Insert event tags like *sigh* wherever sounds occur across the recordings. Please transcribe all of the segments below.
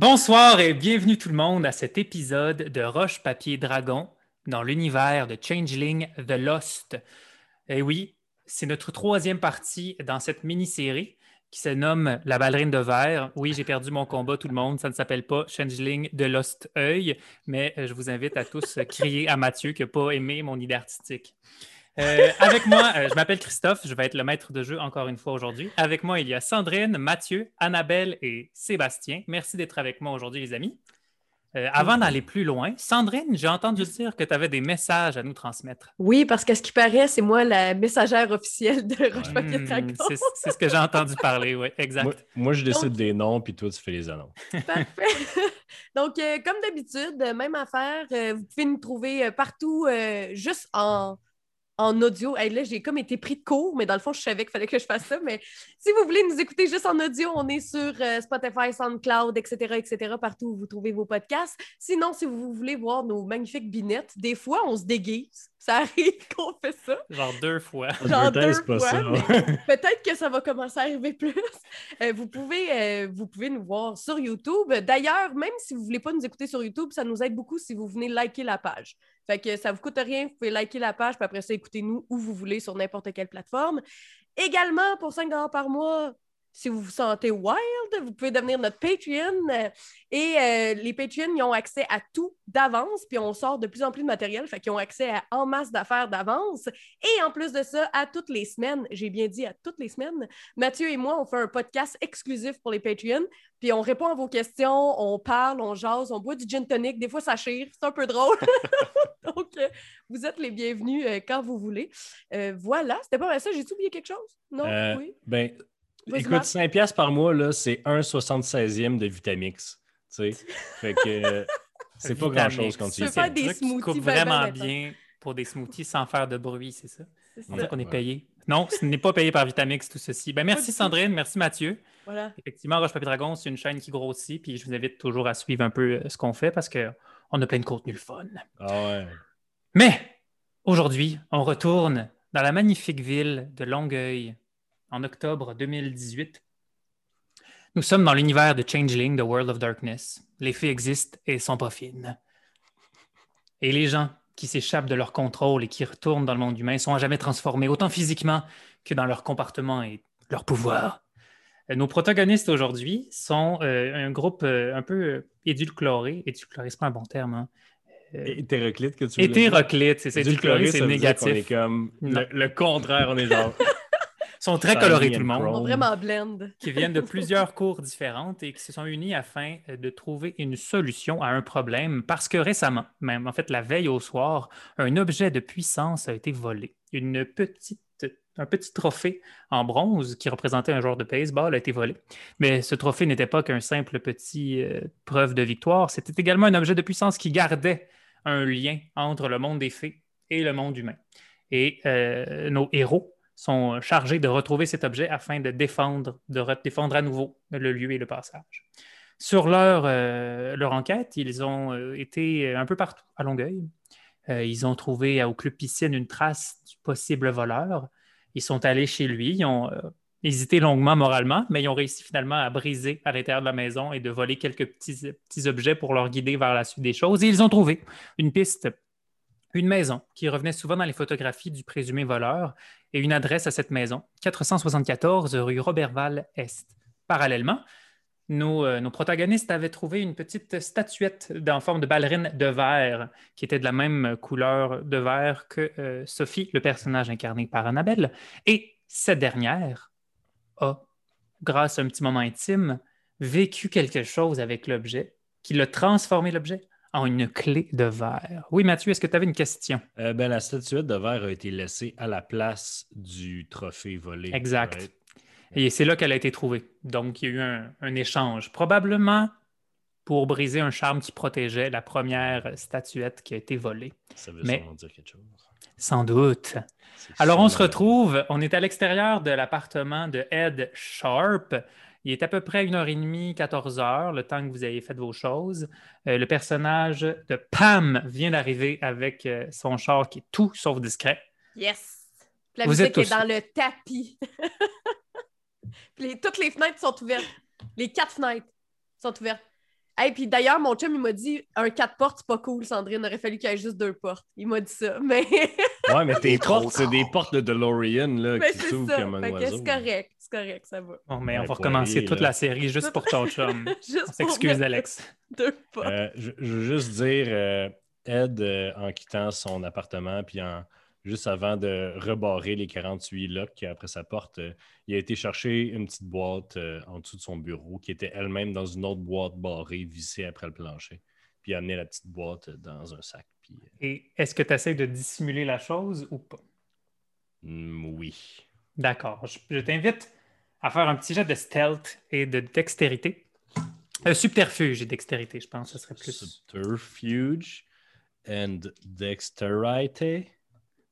Bonsoir et bienvenue tout le monde à cet épisode de Roche Papier Dragon dans l'univers de Changeling The Lost. Et oui, c'est notre troisième partie dans cette mini-série qui se nomme La ballerine de verre. Oui, j'ai perdu mon combat, tout le monde. Ça ne s'appelle pas Changeling The Lost Œil, mais euh, je vous invite à tous crier à Mathieu qui n'a pas aimé mon idée artistique. Euh, avec moi, euh, je m'appelle Christophe, je vais être le maître de jeu encore une fois aujourd'hui. Avec moi, il y a Sandrine, Mathieu, Annabelle et Sébastien. Merci d'être avec moi aujourd'hui, les amis. Euh, avant d'aller plus loin, Sandrine, j'ai entendu dire que tu avais des messages à nous transmettre. Oui, parce qu'à ce qui paraît, c'est moi la messagère officielle de Roche Papier Hmm, Dragon. c'est ce que j'ai entendu parler, oui, exact. Moi, moi, je décide Donc- des noms, puis toi, tu fais les annonces. Parfait. *laughs* Donc, euh, comme d'habitude, même affaire, euh, vous pouvez nous trouver partout, euh, juste en, en audio. Hey, là, j'ai comme été pris de court, mais dans le fond, je savais qu'il fallait que je fasse ça. Mais si vous voulez nous écouter juste en audio, on est sur euh, Spotify, SoundCloud, etc., etc., partout où vous trouvez vos podcasts. Sinon, si vous voulez voir nos magnifiques binettes, des fois, on se déguise. Ça arrive *laughs* qu'on fait ça. Genre deux fois. Genre Advertise deux pas fois, *laughs* peut-être que ça va commencer à arriver plus. Euh, vous, pouvez, euh, vous pouvez nous voir sur YouTube. D'ailleurs, même si vous ne voulez pas nous écouter sur YouTube, ça nous aide beaucoup si vous venez liker la page. Fait que ça vous coûte rien, vous pouvez liker la page, puis après ça, écoutez-nous où vous voulez sur n'importe quelle plateforme. Également, pour 5 par mois, si vous vous sentez wild, vous pouvez devenir notre Patreon. euh, Et euh, les Patreons, ils ont accès à tout d'avance, puis on sort de plus en plus de matériel, fait qu'ils ont accès à en masse d'affaires d'avance. Et en plus de ça, à toutes les semaines, j'ai bien dit à toutes les semaines, Mathieu et moi, on fait un podcast exclusif pour les Patreons, puis on répond à vos questions, on parle, on jase, on boit du gin tonic, des fois ça chire, c'est un peu drôle. *laughs* Donc, euh, vous êtes les bienvenus euh, quand vous voulez. Voilà, c'était pas mal ça. J'ai oublié quelque chose? Non? Oui? Ben, écoute, Marc. 5 piastres par mois, là, c'est 1 76e de Vitamix. Tu sais, fait que euh, c'est pas grand-chose quand tu y penses. des smoothies ben vraiment bien pour des smoothies sans faire de bruit, c'est ça? C'est On ça. qu'on est payé. Non, ce n'est pas payé par Vitamix, tout ceci. Ben, merci. Sandrine, merci Mathieu. Voilà. Effectivement, Roche Papier Dragon, c'est une chaîne qui grossit, puis je vous invite toujours à suivre un peu euh, ce qu'on fait parce qu'on a plein de contenu le fun. Ah ouais. Mais aujourd'hui, on retourne dans la magnifique ville de Longueuil en octobre 2018. Nous sommes dans l'univers de Changeling, The World of Darkness. Les fées existent et sont pas fines. Et les gens qui s'échappent de leur contrôle et qui retournent dans le monde humain sont à jamais transformés, autant physiquement que dans leur comportement et leur pouvoir. Euh, Nos protagonistes aujourd'hui sont euh, un groupe euh, un peu édulcoré. Édulcoré, c'est pas un bon terme. Hein? Euh, Hétéroclite que tu veux dire? Hétéroclite, c'est ça. Édulcoré, c'est qu'on est négatif. comme le, le contraire, on est genre. *laughs* Ils sont très colorés, tout and le monde. Ils sont vraiment blend. qui viennent de plusieurs cours différentes et qui se sont unis afin euh, de trouver une solution à un problème parce que récemment, même en fait la veille au soir, un objet de puissance a été volé. Une petite, un petit trophée en bronze qui représentait un joueur de baseball a été volé. Mais ce trophée n'était pas qu'un simple petit euh, preuve de victoire, c'était également un objet de puissance qui gardait un lien entre le monde des fées et le monde humain. Et euh, nos héros sont chargés de retrouver cet objet afin de défendre, de re- défendre à nouveau le lieu et le passage. Sur leur, euh, leur enquête, ils ont euh, été un peu partout à Longueuil. Euh, ils ont trouvé au club piscine une trace du possible voleur. Ils sont allés chez lui, ils ont euh, hésité longuement moralement, mais ils ont réussi finalement à briser à l'intérieur de la maison et de voler quelques petits, petits objets pour leur guider vers la suite des choses. Et ils ont trouvé une piste, une maison qui revenait souvent dans les photographies du présumé voleur et une adresse à cette maison, 474 rue Roberval-Est. Parallèlement, nos, euh, nos protagonistes avaient trouvé une petite statuette en forme de ballerine de verre qui était de la même couleur de verre que euh, Sophie, le personnage incarné par Annabelle. Et cette dernière a, grâce à un petit moment intime, vécu quelque chose avec l'objet qui l'a transformé l'objet en une clé de verre. Oui, Mathieu, est-ce que tu avais une question? Euh, ben, la statuette de verre a été laissée à la place du trophée volé. Exact. Et c'est là qu'elle a été trouvée. Donc, il y a eu un, un échange, probablement pour briser un charme qui protégeait la première statuette qui a été volée. Ça veut Mais- sûrement dire quelque chose. Sans doute. Alors, on se retrouve, on est à l'extérieur de l'appartement de Ed Sharp. Il est à peu près 1h30, 14h, le temps que vous ayez fait vos choses. Euh, le personnage de Pam vient d'arriver avec euh, son char qui est tout sauf discret. Yes! Puis la Vous êtes musique est tous- dans le tapis. *laughs* Puis les- toutes les fenêtres sont ouvertes. Les quatre fenêtres sont ouvertes. Hey, puis d'ailleurs, mon chum, il m'a dit un quatre portes, c'est pas cool, Sandrine. Il aurait fallu qu'il y ait juste deux portes. Il m'a dit ça. *laughs* Mais, Ouais, mais tes Trop portes, c'est des portes de DeLorean là, mais qui c'est s'ouvrent ça. comme un Fait que oiseau. c'est correct. C'est correct, ça va. Bon, mais on Ouais, va recommencer toute là. la série juste pour ton *laughs* chum. On s'excuse, Alex. Deux portes. Euh, je, je veux juste dire, euh, Ed, euh, en quittant son appartement, puis en, juste avant de rebarrer les 48 locks après sa porte, euh, il a été chercher une petite boîte euh, en dessous de son bureau qui était elle-même dans une autre boîte barrée, vissée après le plancher. Puis il a amené la petite boîte dans un sac. Puis, Et est-ce que tu essaies de dissimuler la chose ou pas? mm, oui. D'accord. Je, je t'invite à faire un petit jet de stealth et de dextérité. Euh, subterfuge et dextérité, je pense ce serait plus. Subterfuge and dexterity.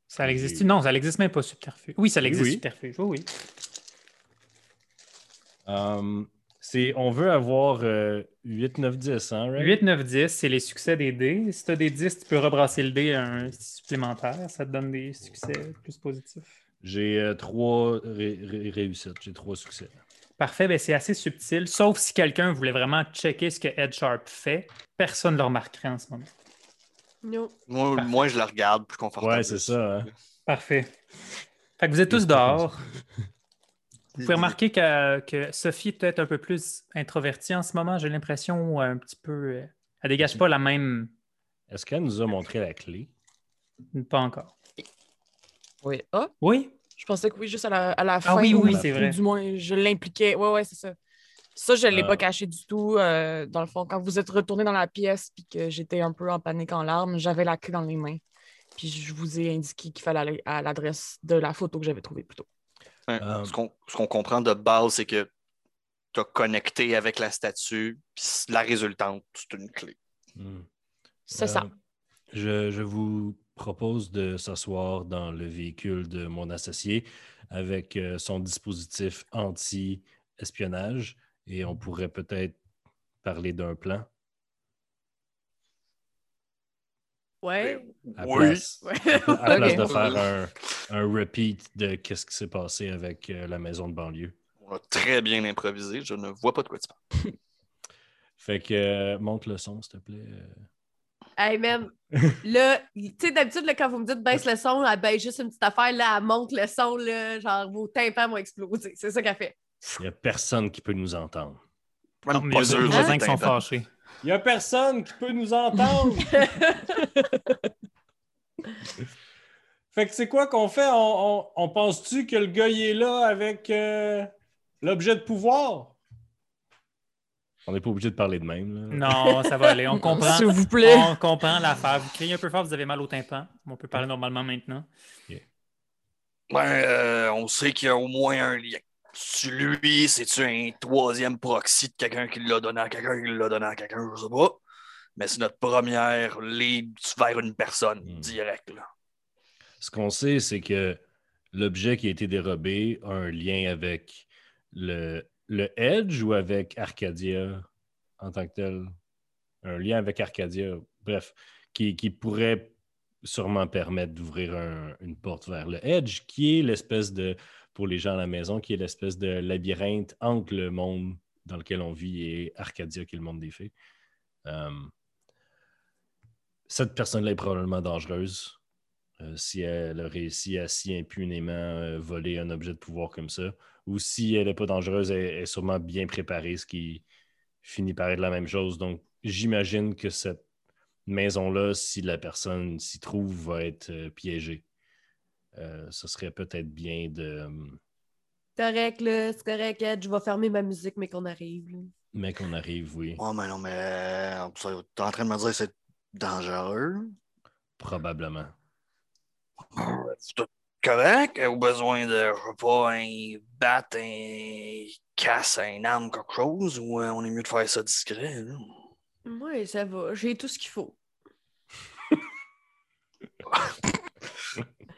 Ça existe Non, ça n'existe même pas, subterfuge. Oui, ça existe, oui. subterfuge. Oui, oui. Um, c'est, on veut avoir euh, 8, 9, 10, hein, right? 8, 9, 10, c'est les succès des dés. Si tu as des 10, tu peux rebrasser le dé à un supplémentaire. Ça te donne des succès plus positifs. J'ai euh, trois ré- ré- réussites, j'ai trois succès. Parfait, ben c'est assez subtil. Sauf si quelqu'un voulait vraiment checker ce que Ed Sharp fait, personne ne le remarquerait en ce moment. Non. Moi, je la regarde plus confortable. Ouais, c'est ça. hein. Parfait. Fait que vous êtes tous *laughs* dehors. Vous pouvez remarquer que, que Sophie est peut-être un peu plus introvertie en ce moment, j'ai l'impression, un petit peu. euh, Elle dégage pas la même. Est-ce qu'elle nous a montré la clé? Pas encore. Oui. Ah, Oui? je pensais que oui, juste à la, à la fin. Ah oui, oui, ou c'est vrai. Du moins, je l'impliquais. Ouais, ouais, c'est ça. Ça, je ne l'ai Ah. pas caché du tout. euh, dans le fond, quand vous êtes retourné dans la pièce puis que j'étais un peu en panique en larmes, j'avais la clé dans les mains. Puis je vous ai indiqué qu'il fallait aller à l'adresse de la photo que j'avais trouvée plus tôt. Ouais, Euh, Ce qu'on ce qu'on comprend de base, c'est que tu as connecté avec la statue, puis la résultante, c'est une clé. Hmm. C'est Euh, ça. Je, je vous propose de s'asseoir dans le véhicule de mon associé avec euh, son dispositif anti-espionnage et on pourrait peut-être parler d'un plan Ouais. à Oui. place, Ouais. à *laughs* place de faire un, un repeat de qu'est-ce qui s'est passé avec euh, la maison de banlieue. On a très bien improvisé. Je ne vois pas de quoi tu parles. Fait que euh, monte le son, s'il te plaît. Hey, man. Là, tu sais, d'habitude, là, quand vous me dites baisse le son, elle baisse juste une petite affaire. Là, elle monte le son, là, genre vos tympans vont exploser. C'est ça qu'elle fait. Il n'y a personne qui peut nous entendre. Non, mais pas il y a sûr, des je voisins qui sont fâchés. Il n'y a personne qui peut nous entendre. *laughs* fait que c'est quoi qu'on fait? On, on- on pense-tu que le gars il est là avec euh, l'objet de pouvoir? On n'est pas obligé de parler de même. Là. Non, ça va aller. On comprend. S'il vous plaît. On comprend l'affaire. Vous criez un peu fort, vous avez mal au tympan. On peut parler normalement maintenant. Ben, euh, on sait qu'il y a au moins un lien. C'est lui, c'est-tu un troisième proxy de quelqu'un qui l'a donné à quelqu'un qui l'a donné à quelqu'un, je sais pas. Mais c'est notre première lead vers une personne, Hmm. direct. Là. Ce qu'on sait, c'est que l'objet qui a été dérobé a un lien avec le, le Edge ou avec Arcadia en tant que tel? Un lien avec Arcadia, bref, qui, pourrait sûrement permettre d'ouvrir un- une porte vers le Edge, qui est l'espèce de, pour les gens à la maison, qui est l'espèce de labyrinthe entre le monde dans lequel on vit et Arcadia, qui est le monde des fées. Euh, cette personne-là est probablement dangereuse. Euh, si elle a réussi à si impunément euh, voler un objet de pouvoir comme ça, ou si elle n'est pas dangereuse, elle, elle est sûrement bien préparée, ce qui finit par être la même chose. Donc, j'imagine que cette maison-là, si la personne s'y trouve, va être euh, piégée. Euh, ce serait peut-être bien de. euh, correct, là. C'est correct, Ed. Je vais fermer ma musique, mais qu'on arrive. là. Mais qu'on arrive, oui. Oh, mais non, mais t'es en train de me dire que c'est dangereux? Probablement. Correct? Au besoin de, je sais pas, un bat, un casse, un arme, quelque chose, ou euh, on est mieux de faire ça discret? là? Ouais, ça va. J'ai tout ce qu'il faut. *laughs*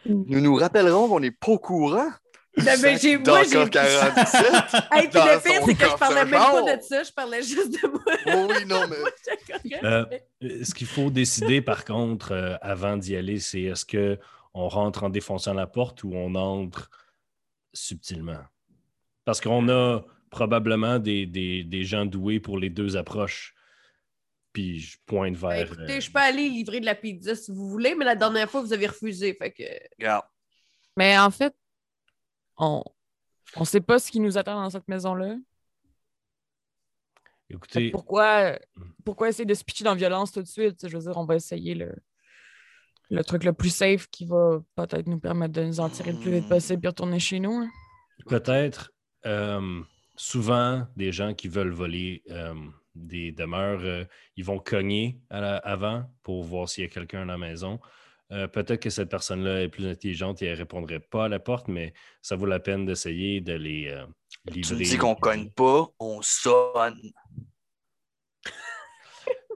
Nous nous rappellerons qu'on n'est pas au courant. Non, mais j'ai- moi, j'ai- D'accord, 47. Hey, puis Dans le pire, c'est que je parlais même pas de ça. Je parlais juste de moi. Oui, non, *laughs* mais. Euh, Euh, Ce qu'il faut décider, par contre, euh, avant d'y aller, c'est est-ce qu'on rentre en défonçant la porte ou on entre subtilement? Parce qu'on a probablement des, des- des gens doués pour les deux approches. Puis je pointe Ben, vers. écoutez, euh, je peux aller livrer de la pizza si vous voulez, mais la dernière fois, vous avez refusé. Fait que. Mais en fait, on on sait pas ce qui nous attend dans cette maison-là. Écoutez, Pourquoi, pourquoi essayer de se pitcher dans la violence tout de suite? Je veux dire, on va essayer le, le truc le plus safe qui va peut-être nous permettre de nous en tirer le plus vite possible et retourner chez nous. hein. peut-être euh, souvent des gens qui veulent voler euh, des demeures, euh, ils vont cogner à la- avant pour voir s'il y a quelqu'un à la maison. Euh, peut-être que cette personne-là est plus intelligente et elle ne répondrait pas à la porte, mais ça vaut la peine d'essayer de les euh, livrer. Tu me dis qu'on cogne pas, on sonne.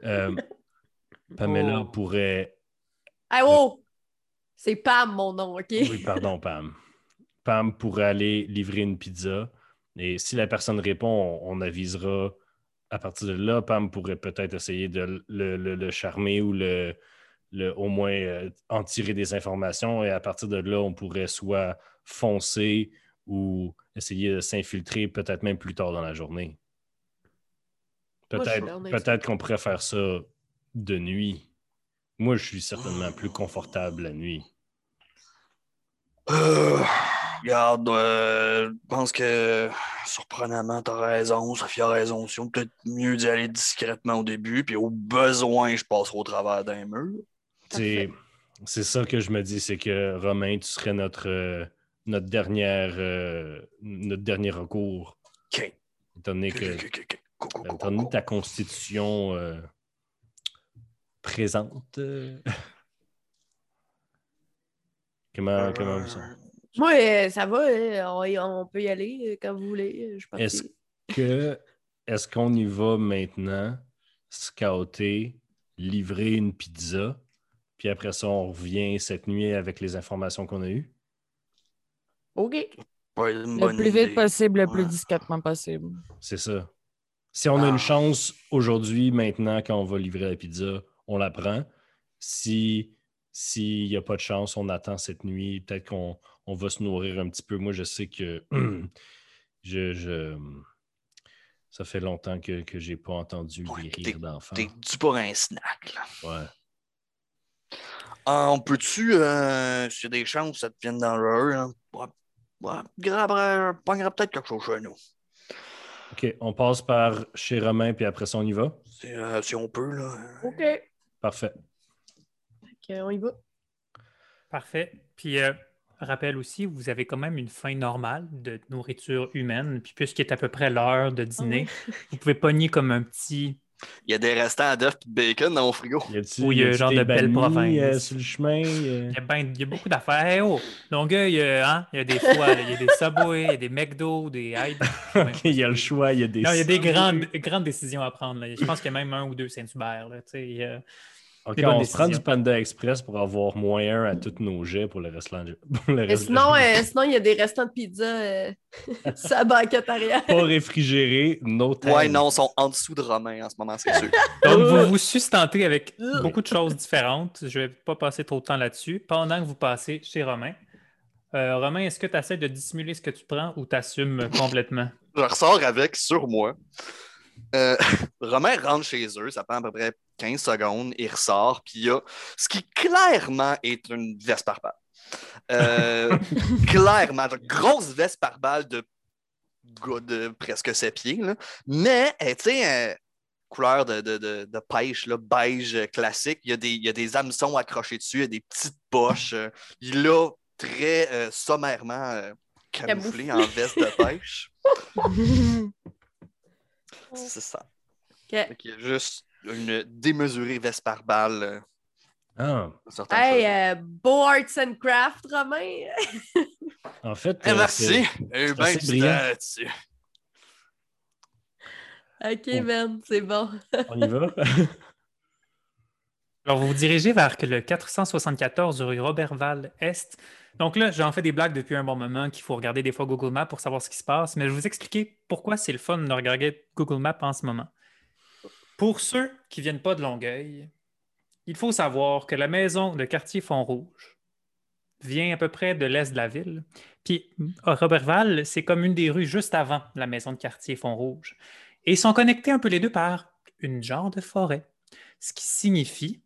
Euh, *laughs* Pamela Oh. pourrait. Ah oh! C'est Pam, mon nom, OK? Oui, pardon, Pam. Pam pourrait aller livrer une pizza. Et si la personne répond, on, on avisera à partir de là. Pam pourrait peut-être essayer de le, le- le charmer ou le, le- au moins euh, en tirer des informations. Et à partir de là, on pourrait soit foncer ou essayer de s'infiltrer peut-être même plus tard dans la journée. Peut-être qu'on pourrait faire ça de nuit. Moi, je suis certainement plus confortable la nuit. Euh, regarde, euh, je pense que surprenamment, t'as raison, Sophie a raison aussi. On peut-être mieux d'y aller discrètement au début, puis au besoin, je passerai au travers d'un mur. C'est c'est ça que je me dis, c'est que Romain, tu serais notre, euh, notre, dernière, euh, notre dernier recours. OK. Étant donné que. Go, go, go, étant donné ta constitution euh, présente. euh, *laughs* comment, go. comment vous sentez? Moi, euh, ça va, euh, on, on peut y aller euh, quand vous voulez. euh, Je. Est-ce que est-ce qu'on y va maintenant, scouter, livrer une pizza, puis après ça, on revient cette nuit avec les informations qu'on a eues? OK. Le plus idée. vite possible, le plus Ouais. discrètement possible. C'est ça. Si on a Ah. une chance aujourd'hui, maintenant, quand on va livrer la pizza, on la prend. Si s'il n'y a pas de chance, on attend cette nuit. Peut-être qu'on on va se nourrir un petit peu. Moi, je sais que *clears throat* je, je- ça fait longtemps que, que je n'ai pas entendu Ouais, des rires d'enfants. T'es dû pour un snack, là. Ouais. Ah, on peut-tu, euh, s'il y a des chances que ça te vienne dans l'heure, hein, ouais, ouais, peut-être quelque chose chez nous. OK, on passe par chez Romain, puis après ça, on y va? Si, euh, si on peut, là. OK. Fait Parfait. que, on y va. Parfait. Puis, euh, rappel aussi, vous avez quand même une faim normale de nourriture humaine. Puis, puisqu'il est à peu près l'heure de dîner, vous pouvez pogner comme un petit. Il y a des restants d'œufs et de bacon dans mon frigo. Oui, il y a genre des de belle bannis, province. euh, sur le chemin? euh? Il y a, ben- il y a beaucoup d'affaires. Hey, oh! Longueuil, euh, hein? il y a des fois, il y a des Subway, il y a des McDo, des Hyde. Ouais. OK, il y a le choix, il y a des... Non, il y a des grandes, grandes décisions à prendre. là. Je pense qu'il y a même un ou deux Saint-Hubert. là, tu sais, euh, OK, on se prend du. Panda Express pour avoir un à tous nos jets pour le *laughs* pour Mais reste de sinon, euh, sinon, il y a des restants de pizza euh, *laughs* sur la banquette arrière. Pas réfrigéré, no time. Ouais, non, ils sont en dessous de Romain en ce moment, c'est sûr. *laughs* Donc, vous vous sustentez avec beaucoup de choses différentes. Je ne vais pas passer trop de temps là-dessus. Pendant que vous passez chez Romain, euh, Romain, est-ce que tu essaies de dissimuler ce que tu prends ou tu assumes complètement? Je ressors avec sur moi. Euh, *laughs* Romain rentre chez eux, ça prend à peu près 15 secondes, il ressort, puis il y a ce qui clairement est une veste par balle. Euh, *laughs* clairement, une grosse veste par balle de presque 7 pieds, là. mais euh, tu sais, euh, couleur de, de, de, de pêche, là, beige classique, il y, a des, il y a des hameçons accrochés dessus, il y a des petites poches, euh, il a très euh, sommairement euh, camouflé en veste de pêche. *laughs* C'est ça. Qu'il y a juste une démesurée veste par balle. euh, Ah, Hey, euh, beau arts and craft, Romain. *laughs* en fait... Eh, euh, merci. Eh c'est ben, là-dessus. OK, Oh. Ben, c'est bon. *laughs* On y va? Alors, vous vous dirigez vers le 474 rue Robertval-Est. Donc là, j'en fais des blagues depuis un bon moment qu'il faut regarder des fois Google Maps pour savoir ce qui se passe, mais je vais vous expliquer pourquoi c'est le fun de regarder Google Maps en ce moment. Pour ceux qui ne viennent pas de Longueuil, il faut savoir que la maison de quartier Font-Rouge vient à peu près de l'est de la ville. Puis Robertval, c'est comme une des rues juste avant la maison de quartier Font-Rouge. Et ils sont connectés un peu les deux par une genre de forêt ce qui signifie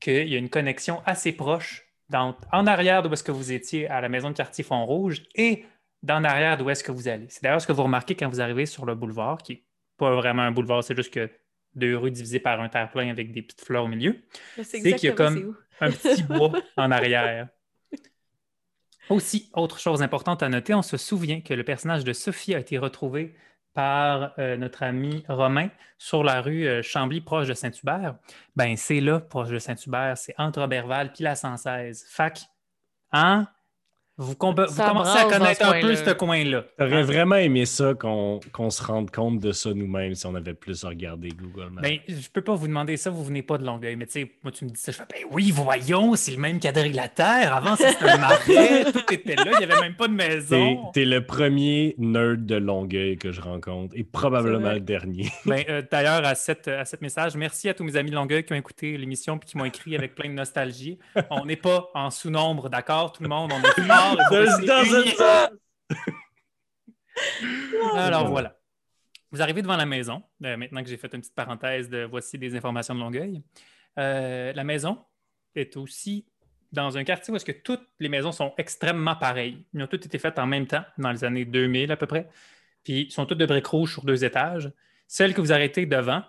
qu'il y a une connexion assez proche dans- en arrière d'où est-ce que vous étiez à la maison de quartier Font-Rouge et d'en arrière d'où est-ce que vous allez. C'est d'ailleurs ce que vous remarquez quand vous arrivez sur le boulevard, qui n'est pas vraiment un boulevard, c'est juste que deux rues divisées par un terre-plein avec des petites fleurs au milieu. C'est qu'il y a comme- un petit *laughs* bois en arrière. Aussi, autre chose importante à noter, on se souvient que le personnage de Sophie a été retrouvé par euh, notre ami Romain sur la rue euh, Chambly, proche de Saint-Hubert. Ben, c'est là, proche de Saint-Hubert, c'est entre Oberval puis la 116. Fac, hein? Vous, commencez à connaître un peu ce coin-là. J'aurais Hein? vraiment aimé ça qu'on qu'on se rende compte de ça nous-mêmes si on avait plus regardé Google Maps. Ben, je peux pas vous demander ça, vous venez pas de Longueuil. Mais tu sais, moi, tu me dis ça, je fais, ben oui, voyons, c'est le même quadrilatère. Avant, c'était un marais, *laughs* tout était là, il n'y avait même pas de maison. t'es le premier nerd de Longueuil que je rencontre et probablement le dernier. Ben, *laughs* euh, D'ailleurs, à, cette, à cet message, merci à tous mes amis de Longueuil qui ont écouté l'émission et qui m'ont écrit avec plein de nostalgie. On n'est pas en sous-nombre, d'accord, tout le monde, on est *laughs* *laughs* *laughs* Alors voilà. Vous arrivez devant la maison, euh, maintenant que j'ai fait une petite parenthèse de voici des informations de Longueuil. Euh, la maison est aussi dans un quartier où est-ce que toutes les maisons sont extrêmement pareilles. Ils ont toutes été faites en même temps, dans les années 2000 à peu près. Puis, ils sont toutes de briques rouges sur deux étages. Celle que vous arrêtez devant,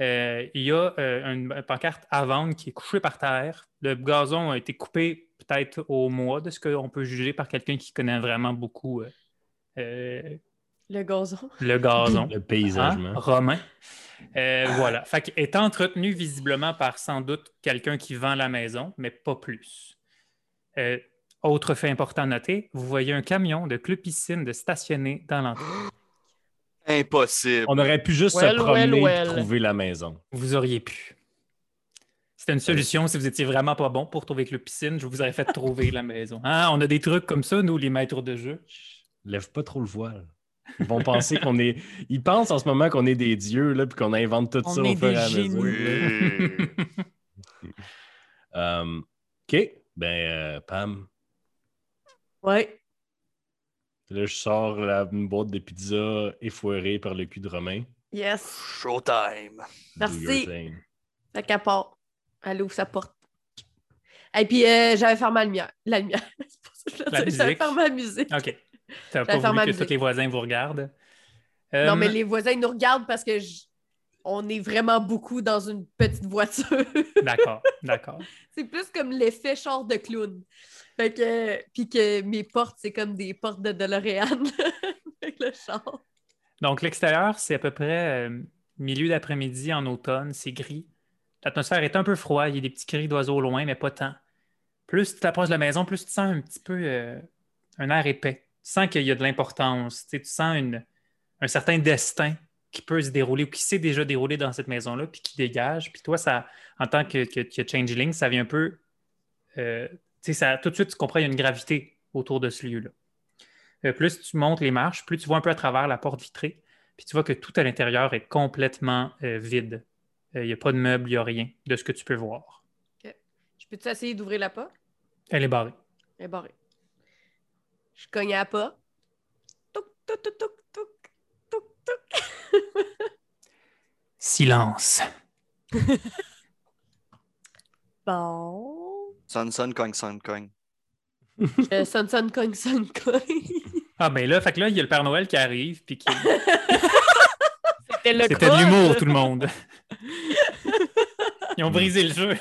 euh, il y a une, une pancarte à vendre qui est couchée par terre. Le gazon a été coupé peut-être au mois, de ce qu'on peut juger par quelqu'un qui connaît vraiment beaucoup euh, euh, Le gazon. le gazon. Le Hein? paysagement. Romain. Euh, Voilà. Fait qu'il est entretenu visiblement par sans doute quelqu'un qui vend la maison, mais pas plus. Euh, autre fait important à noter, vous voyez un camion de club piscine de stationner dans l'entrée. Impossible. On aurait pu juste Well, se promener well, et trouver la maison. Vous auriez pu. C'était une solution si vous étiez vraiment pas bon pour trouver club piscine, je vous aurais fait trouver la maison. Hein? On a des trucs comme ça, nous, les maîtres de jeu. Lève pas trop le voile. Ils vont penser qu'on est. Ils pensent en ce moment qu'on est des dieux, là, puis qu'on invente tout On ça est au fur et des à génies. mesure. *laughs* Oui. Euh, OK. Ben, euh, Pam, Ouais. là, je sors la, une boîte de pizza effoirée par le cul de Romain. Yes. Showtime. Merci. Fait part. Elle ouvre sa porte. Et puis, euh, j'avais fermé la lumière. La lumière. *laughs* J'avais fermé la musique. OK. Tu n'as J'allais pas voulu que tous les voisins vous regardent. Non, Euh, mais les voisins nous regardent parce que je- on est vraiment beaucoup dans une petite voiture. *laughs* D'accord, d'accord. c'est plus comme l'effet char de clown. Fait que, puis que mes portes, c'est comme des portes de DeLorean *laughs* avec le char. Donc, l'extérieur, c'est à peu près euh, milieu d'après-midi en automne, c'est gris. L'atmosphère est un peu froide, il y a des petits cris d'oiseaux au loin, mais pas tant. Plus tu t'approches de la maison, plus tu sens un petit peu euh, un air épais. Tu sens qu'il y a de l'importance. Tu sens un certain destin qui peut se dérouler ou qui s'est déjà déroulé dans cette maison-là, puis qui dégage. Puis toi, ça, en tant que, changeling, ça vient un peu. euh, tu sais, tout de suite, tu comprends, il y a une gravité autour de ce lieu-là. Euh, plus tu montes les marches, plus tu vois un peu à travers la porte vitrée, puis tu vois que tout à l'intérieur est complètement vide. Euh, Il n'y a pas de meubles, il n'y a rien de ce que tu peux voir. Je peux-tu essayer d'ouvrir la porte? Elle est barrée. Elle est barrée. Je cogne à la porte. *laughs* Silence. *laughs* Bon. Son, son, cogne, son, cogne. *laughs* Euh, sonne, sonne, cogne, sonne, cogne. Ah ben là, fait que là, il y a le Père Noël qui arrive, puis qui... C'était le C'était de l'humour, tout le monde. Ils ont brisé le jeu.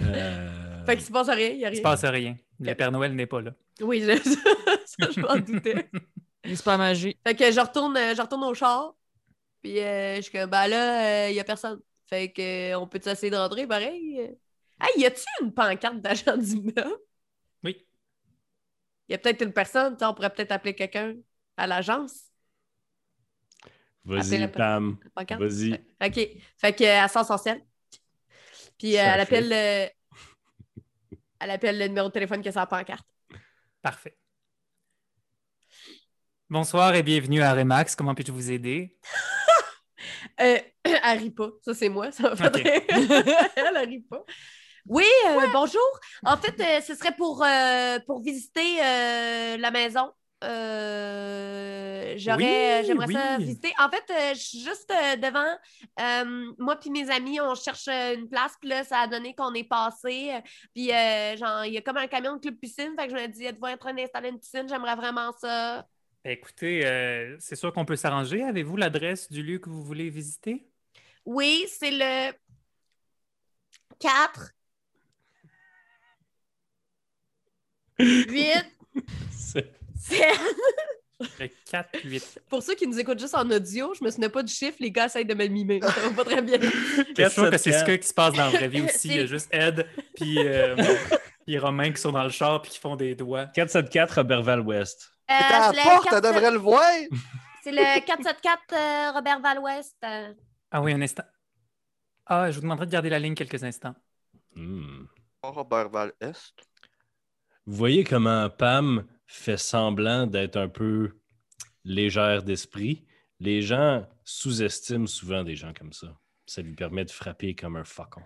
Euh, Fait qu'il se passe rien, il n'y a Il rien. se passe rien. Le Père Noël n'est pas là. Oui, je... *laughs* ça, je m'en doutais. C'est pas magie. Fait que je retourne, euh, je retourne au char. Puis euh, je suis comme, ben là, il n'y a personne. Fait que euh, on peut essayer de rentrer, pareil? euh. Hey, y a-tu une pancarte d'agent d'immeuble? Oui. Il y a peut-être une personne, on pourrait peut-être appeler quelqu'un à l'agence. Vas-y, Pam. Vas-y. OK. Fait qu'elle sort son sel. Puis euh, elle appelle le... elle appelle le numéro de téléphone qui est sur la pancarte. Parfait. Bonsoir et bienvenue à Remax. Comment puis-je vous aider? *laughs* Euh, *clears throat* elle rit pas. Ça, c'est moi. Ça va *laughs* elle, elle rit pas. Oui, euh, bonjour. En fait, euh, ce serait pour, euh, pour visiter euh, la maison. Euh, j'aurais, Oui, j'aimerais ça visiter. En fait, euh, je suis juste euh, devant. euh, moi puis mes amis, on cherche euh, une place. Puis là, ça a donné qu'on est passé. euh, Puis, euh, genre, il y a comme un camion de club piscine. Fait que je me dis, êtes-vous en train d'installer une piscine? J'aimerais vraiment ça. Ben, Écoutez, euh, c'est sûr qu'on peut s'arranger. Avez-vous l'adresse du lieu que vous voulez visiter? Oui, c'est le 4, 8, *laughs* C'est- 7. Le 4, 8. Pour ceux qui nous écoutent juste en audio, je me souvenais pas du chiffre. Les gars essayent de me le mimer. Ça va pas très bien. Je suis sûr que c'est ce 474. qui se passe dans la vraie vie aussi. Il y a juste Ed puis euh, *laughs* puis Romain qui sont dans le char puis qui font des doigts. 474 Robertval West. Euh, à c'est la le porte, elle 474, devrait le voir. *laughs* C'est le 474 euh, Robert Val-Ouest. euh. Ah oui, un instant. Ah, je vous demanderai de garder la ligne quelques instants. Hmm. Robert Val-Est. Vous voyez comment Pam fait semblant d'être un peu légère d'esprit. Les gens sous-estiment souvent des gens comme ça. Ça lui permet de frapper comme un faucon.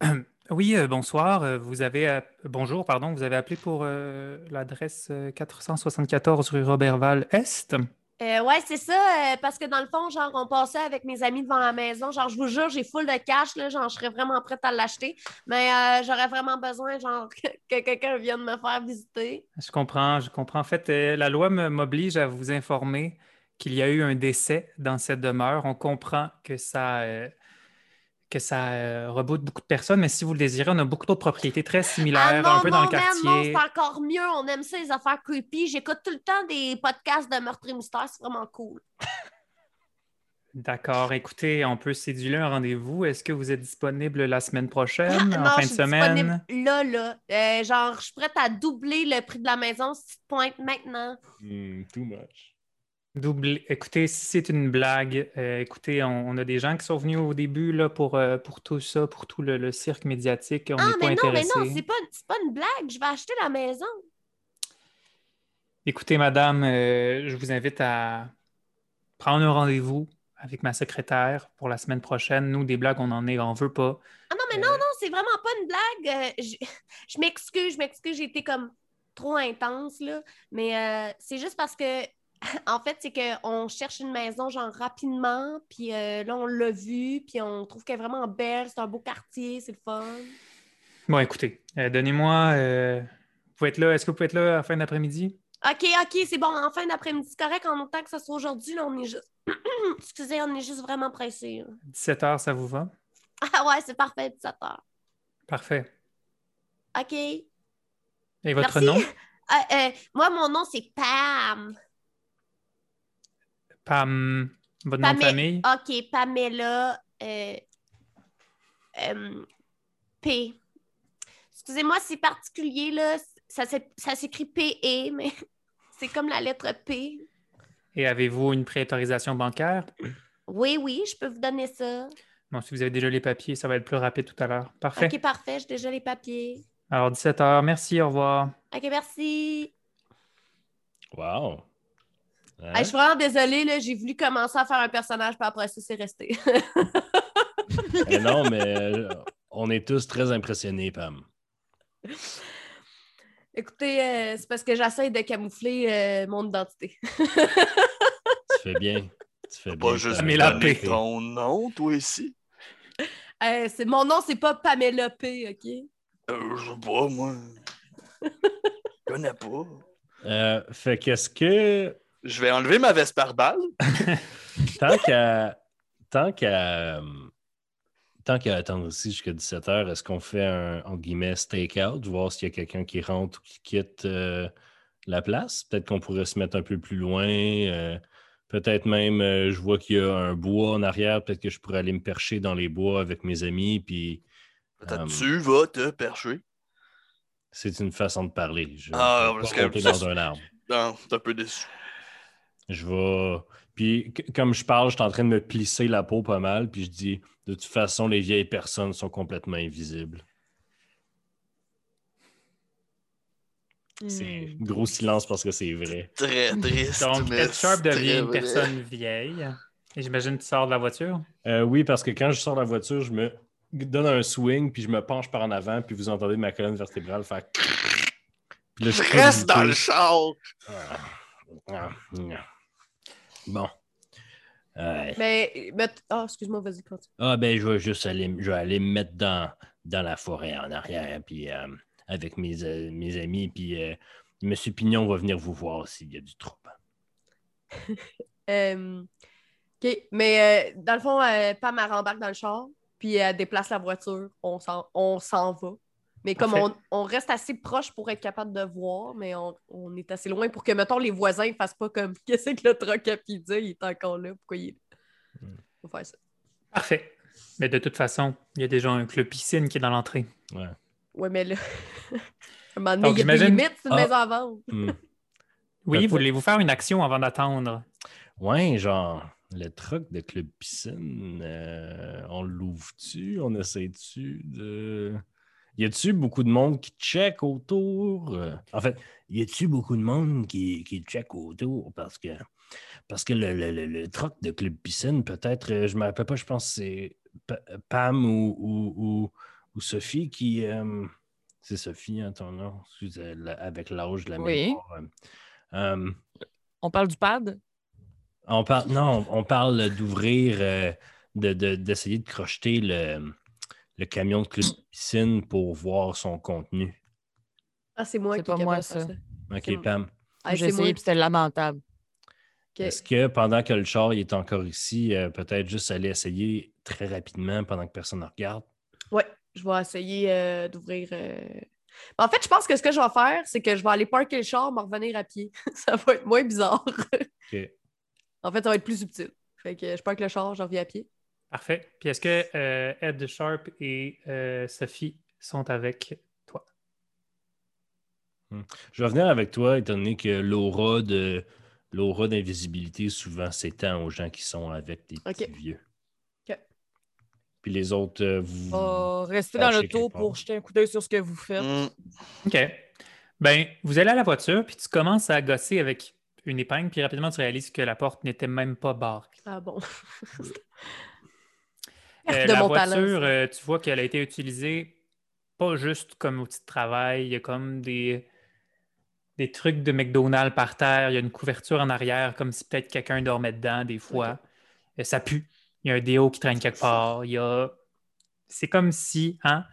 *clears throat* Oui, euh, bonsoir. Euh, Vous avez bonjour, pardon. Vous avez appelé pour euh, l'adresse euh, 474 rue Robertval Est. Euh, ouais, c'est ça, euh, parce que dans le fond, genre, on passait avec mes amis devant la maison. Genre, je vous jure, j'ai full de cash, là, genre, je serais vraiment prête à l'acheter. Mais euh, j'aurais vraiment besoin, genre, que, *laughs* que quelqu'un vienne me faire visiter. Je comprends, je comprends. En fait, euh, la loi m'oblige à vous informer qu'il y a eu un décès dans cette demeure. On comprend que ça, que ça euh, reboot beaucoup de personnes, mais si vous le désirez, on a beaucoup d'autres propriétés très Ah similaires, non, un peu dans le man, quartier. non, c'est encore mieux. On aime ça, les affaires creepy. J'écoute tout le temps des podcasts de meurtre et mystère. C'est vraiment cool. *laughs* D'accord. Écoutez, on peut séduire un rendez-vous. Est-ce que vous êtes disponible la semaine prochaine, *laughs* en non, fin je de semaine? disponible là, là. Euh, genre, je suis prête à doubler le prix de la maison si tu te pointes maintenant. Hmm, too much. Double... Écoutez, si c'est une blague, euh, écoutez, on, on a des gens qui sont venus au début là, pour, euh, pour tout ça, pour tout le, le cirque médiatique. On ah, n'est pas mais non, mais non, c'est pas, pas une blague. Je vais acheter la maison. Écoutez, madame, euh, je vous invite à prendre un rendez-vous avec ma secrétaire pour la semaine prochaine. Nous, des blagues, on en est, on veut pas. Ah non, mais non, non, c'est vraiment pas une blague. Je m'excuse, je m'excuse, j'ai été comme trop intense, là. Mais c'est juste parce que, en fait, c'est qu'on cherche une maison, genre, rapidement. Puis euh, là, on l'a vue, puis on trouve qu'elle est vraiment belle. C'est un beau quartier, c'est le fun. Bon, écoutez, euh, donnez-moi. euh, vous pouvez être là. Est-ce que vous pouvez être là à la fin d'après-midi? OK, OK, c'est bon. En fin d'après-midi, c'est correct. En autant que ce soit aujourd'hui, là, on est juste... *clears throat* Excusez, on est juste vraiment pressés. là. 17 heures, ça vous va? *laughs* Ah ouais, c'est parfait, 17 heures. Parfait. OK. Et votre Merci. nom? *laughs* Moi, mon nom, c'est Pam. Pam. Votre nom de famille? OK, Pamela euh, euh, P. Excusez-moi, c'est particulier, là. Ça, ça s'écrit P-E, mais *laughs* c'est comme la lettre P. Et avez-vous une préautorisation bancaire? Oui, oui, je peux vous donner ça. Bon, si vous avez déjà les papiers, ça va être plus rapide tout à l'heure. Parfait. OK, parfait, j'ai déjà les papiers. Alors, 17 heures. Merci, au revoir. OK, merci. Wow. Hein? Hey, je suis vraiment désolée, là, j'ai voulu commencer à faire un personnage, puis après ça, c'est resté. *laughs* Eh non, mais euh, on est tous très impressionnés, Pam. Écoutez, euh, c'est parce que j'essaie de camoufler euh, mon identité. Tu fais bien. Tu fais bien. Pas juste Pam. Mais la donner paix. ton nom, toi, ici. Euh, c'est, mon nom, c'est pas Pamela P, OK? Euh, je sais pas, moi. Je connais pas. Euh, fait qu'est-ce que Je vais enlever ma veste par balle. *laughs* tant qu'à tant qu'à tant qu'à attendre ici jusqu'à 17h, est-ce qu'on fait un entre guillemets stakeout, voir s'il y a quelqu'un qui rentre ou qui quitte euh, la place? Peut-être qu'on pourrait se mettre un peu plus loin. euh, peut-être même, euh, je vois qu'il y a un bois en arrière. Peut-être que je pourrais aller me percher dans les bois avec mes amis. Puis Peut-être tu vas te percher? c'est une façon de parler. Je Ah, parce que dans un arbre. Non, t'es un peu déçu. Je vais. Puis, comme je parle, je suis en train de me plisser la peau pas mal. Puis, je dis de toute façon, les vieilles personnes sont complètement invisibles. C'est Hmm. gros silence parce que c'est vrai. Très triste. Donc, Sharp devient une vrai. personne vieille. Et j'imagine que tu sors de la voiture? Euh, oui, parce que quand je sors de la voiture, je me donne un swing, puis je me penche par en avant, puis vous entendez ma colonne vertébrale faire. *laughs* Puis Le Je reste dans le char. Ah, ah, ah. Bon. Mais, mais ah, excuse-moi, vas-y, continue. Ah ben je vais juste aller, je vais aller me mettre dans, dans la forêt en arrière, puis euh, avec mes, euh, mes amis, puis euh, M. Pignon va venir vous voir s'il y a du trouble. *laughs* OK, mais dans le fond, Pam, elle rembarque dans le char, puis elle déplace la voiture, on s'en va. Mais comme on, on reste assez proche pour être capable de voir, mais on, on est assez loin pour que, mettons, les voisins ne fassent pas comme *laughs* « Qu'est-ce que le truck a pu dire? Il est encore là, pourquoi il est là? Hmm. Faut faire ça. Parfait. Mais de toute façon, il y a déjà un club piscine qui est dans l'entrée. Ouais. Ouais, mais là, *laughs* à un moment donné, Donc, il y a des limites, c'est une Ah. maison à vendre. Hmm. Oui, voulez-vous faire une action avant d'attendre? Ouais, genre, le truc de Club Piscine, euh, on l'ouvre-tu? On essaie-tu de. Y a-tu beaucoup de monde qui check autour? Euh, En fait, y a-tu beaucoup de monde qui, qui check autour? Parce que, parce que le, le, le, le truc de Club Piscine, peut-être, euh, je me rappelle pas, je pense que c'est Pa- Pam ou, ou, ou, ou Sophie qui. euh, c'est Sophie, hein, ton nom, excusez, avec l'âge de la Oui. mémoire. euh, euh, On parle du pad? on parle, non, on parle d'ouvrir, euh, de- de- d'essayer de, crocheter le, le camion de Club Piscine pour voir son contenu. Ah, c'est moi qui pas moi, ça. OK, Pam. Ah, J'ai essayé, puis c'était lamentable. Est-ce que pendant que le char il est encore ici, euh, peut-être juste aller essayer très rapidement pendant que personne ne regarde? Ouais, je vais essayer euh, d'ouvrir. euh, En fait, je pense que ce que je vais faire, c'est que je vais aller parker le char, me revenir à pied. *laughs* ça va être moins bizarre. OK. en fait, ça va être plus subtil. Fait que je parque le char, je reviens à pied. Parfait. Puis est-ce que euh, Ed Sharp et euh, Sophie sont avec toi? Je vais venir avec toi, étant donné que l'aura de l'aura d'invisibilité souvent s'étend aux gens qui sont avec des petits vieux. OK. Puis les autres, euh, vous. Oh, restez dans le part. pour jeter un coup d'œil sur ce que vous faites. Hmm. OK. Ben, vous allez à la voiture, puis tu commences à gosser avec une épingle, puis rapidement, tu réalises que la porte n'était même pas barrée. Ah bon. *laughs* Euh, de la mon voiture, euh, tu vois qu'elle a été utilisée pas juste comme outil de travail, il y a comme des, des trucs de McDonald's par terre, il y a une couverture en arrière, comme si peut-être quelqu'un dormait dedans des fois. Euh, Ça pue. Il y a un déo qui traîne quelque part. Il y a... C'est comme si, hein,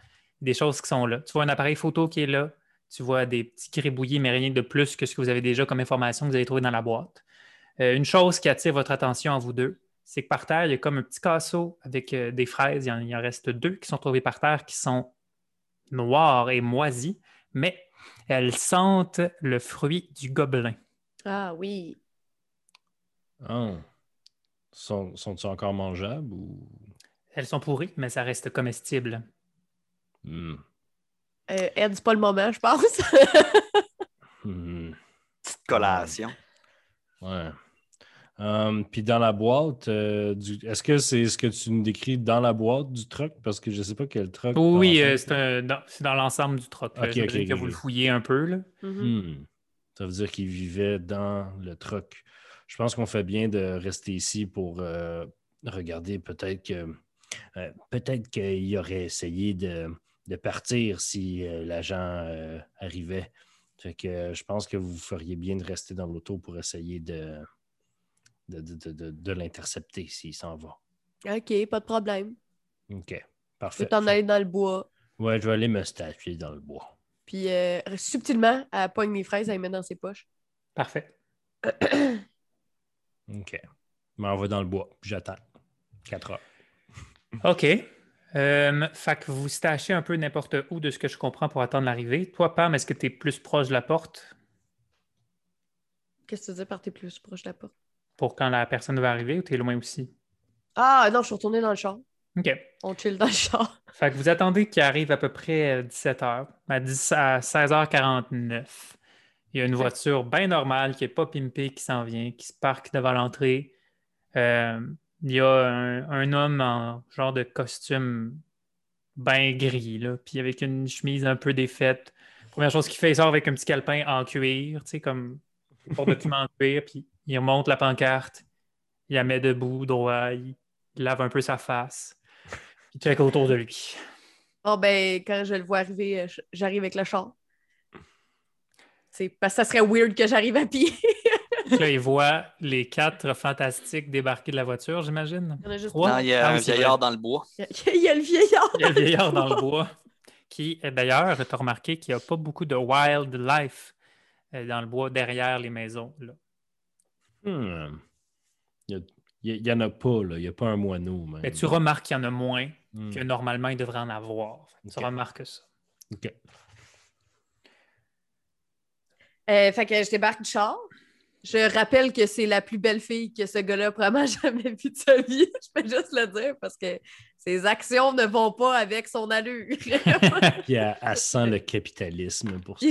des choses qui sont là. Tu vois un appareil photo qui est là, tu vois des petits gribouillis, mais rien de plus que ce que vous avez déjà comme information que vous avez trouvé dans la boîte. Euh, une chose qui attire votre attention à vous deux, c'est que par terre, il y a comme un petit casseau avec euh, des fraises. Il y, en, il en reste deux qui sont trouvées par terre qui sont noires et moisies, mais elles sentent le fruit du gobelin. Ah oui. Ah. Sont, sont-ils encore mangeables ou? Elles sont pourries, mais ça reste comestible. Hmm. Euh, Ed, c'est pas le moment, je pense. Hmm. Petite collation. Ouais. Hum, puis dans la boîte, euh, du- est-ce que c'est ce que tu nous décris dans la boîte du truck? Parce que je ne sais pas quel truck. Oui, euh, c'est un- dans, l'ensemble du troc. là. Ok, J'imagine ok, que vous le fouillez un peu. Là. Mhm. Hmm. Ça veut dire qu'il vivait dans le truck. Je pense qu'on fait bien de rester ici pour euh, regarder peut-être que euh, peut-être qu'il aurait essayé de, de partir si euh, l'agent euh, arrivait. Fait que euh, je pense que vous feriez bien de rester dans l'auto pour essayer de, de, de- de- de- l'intercepter s'il s'en va. OK, pas de problème. OK. Tu peux Parfait. t'en aller dans le bois. Ouais, je vais aller me statuer dans le bois. Puis euh, subtilement, elle pogne mes fraises, elle les met dans ses poches. Parfait. *clears throat* OK. Je m'en vais dans le bois. puis J'attends. 4 heures. *laughs* OK. Euh, fait que vous stachez un peu n'importe où de ce que je comprends pour attendre l'arrivée. Toi, Pam, est-ce que tu es plus proche de la porte? Qu'est-ce que tu dis par tes plus proche de la porte? Pour quand la personne va arriver ou tu es loin aussi? Ah non, je suis retournée dans le char. OK. On chill dans le char. *laughs* Fait que vous attendez qu'il arrive à peu près 17h, à, 10 à 16h49. Il y a une voiture bien normale qui n'est pas pimpée qui s'en vient, qui se parque devant l'entrée. Euh, il y a un, un homme en genre de costume bien gris, là, puis avec une chemise un peu défaite. Première chose qu'il fait, il sort avec un petit calepin en cuir, tu sais, comme pour *laughs* document en cuir, puis il remonte la pancarte, il la met debout, droit, il lave un peu sa face, il check autour de lui. Oh ben, quand je le vois arriver, euh, j'arrive avec le char. sais, parce que ça serait weird que j'arrive à pied. *laughs* Là, il voit *laughs* les quatre fantastiques débarquer de la voiture, j'imagine. Il y en a juste Trois? Non, il y a Ah un c'est vieillard vrai. dans le bois. Il y a *laughs* le vieillard. Il y a le vieillard dans le bois. Qui, d'ailleurs, tu as remarqué qu'il n'y a pas beaucoup de wildlife euh, dans le bois derrière les maisons. là. Hmm. Il n'y en a pas, là. Il n'y a pas un moineau. Même. Mais tu remarques qu'il y en a moins Hmm. que normalement il devrait en avoir. Tu remarques ça. OK. Euh, fait que je débarque du char. Je rappelle que c'est la plus belle fille que ce gars-là a probablement *laughs* jamais vue de sa vie. *laughs* Je peux juste le dire parce que ses actions ne vont pas avec son allure. *laughs* Puis elle, elle sent le capitalisme pour ça.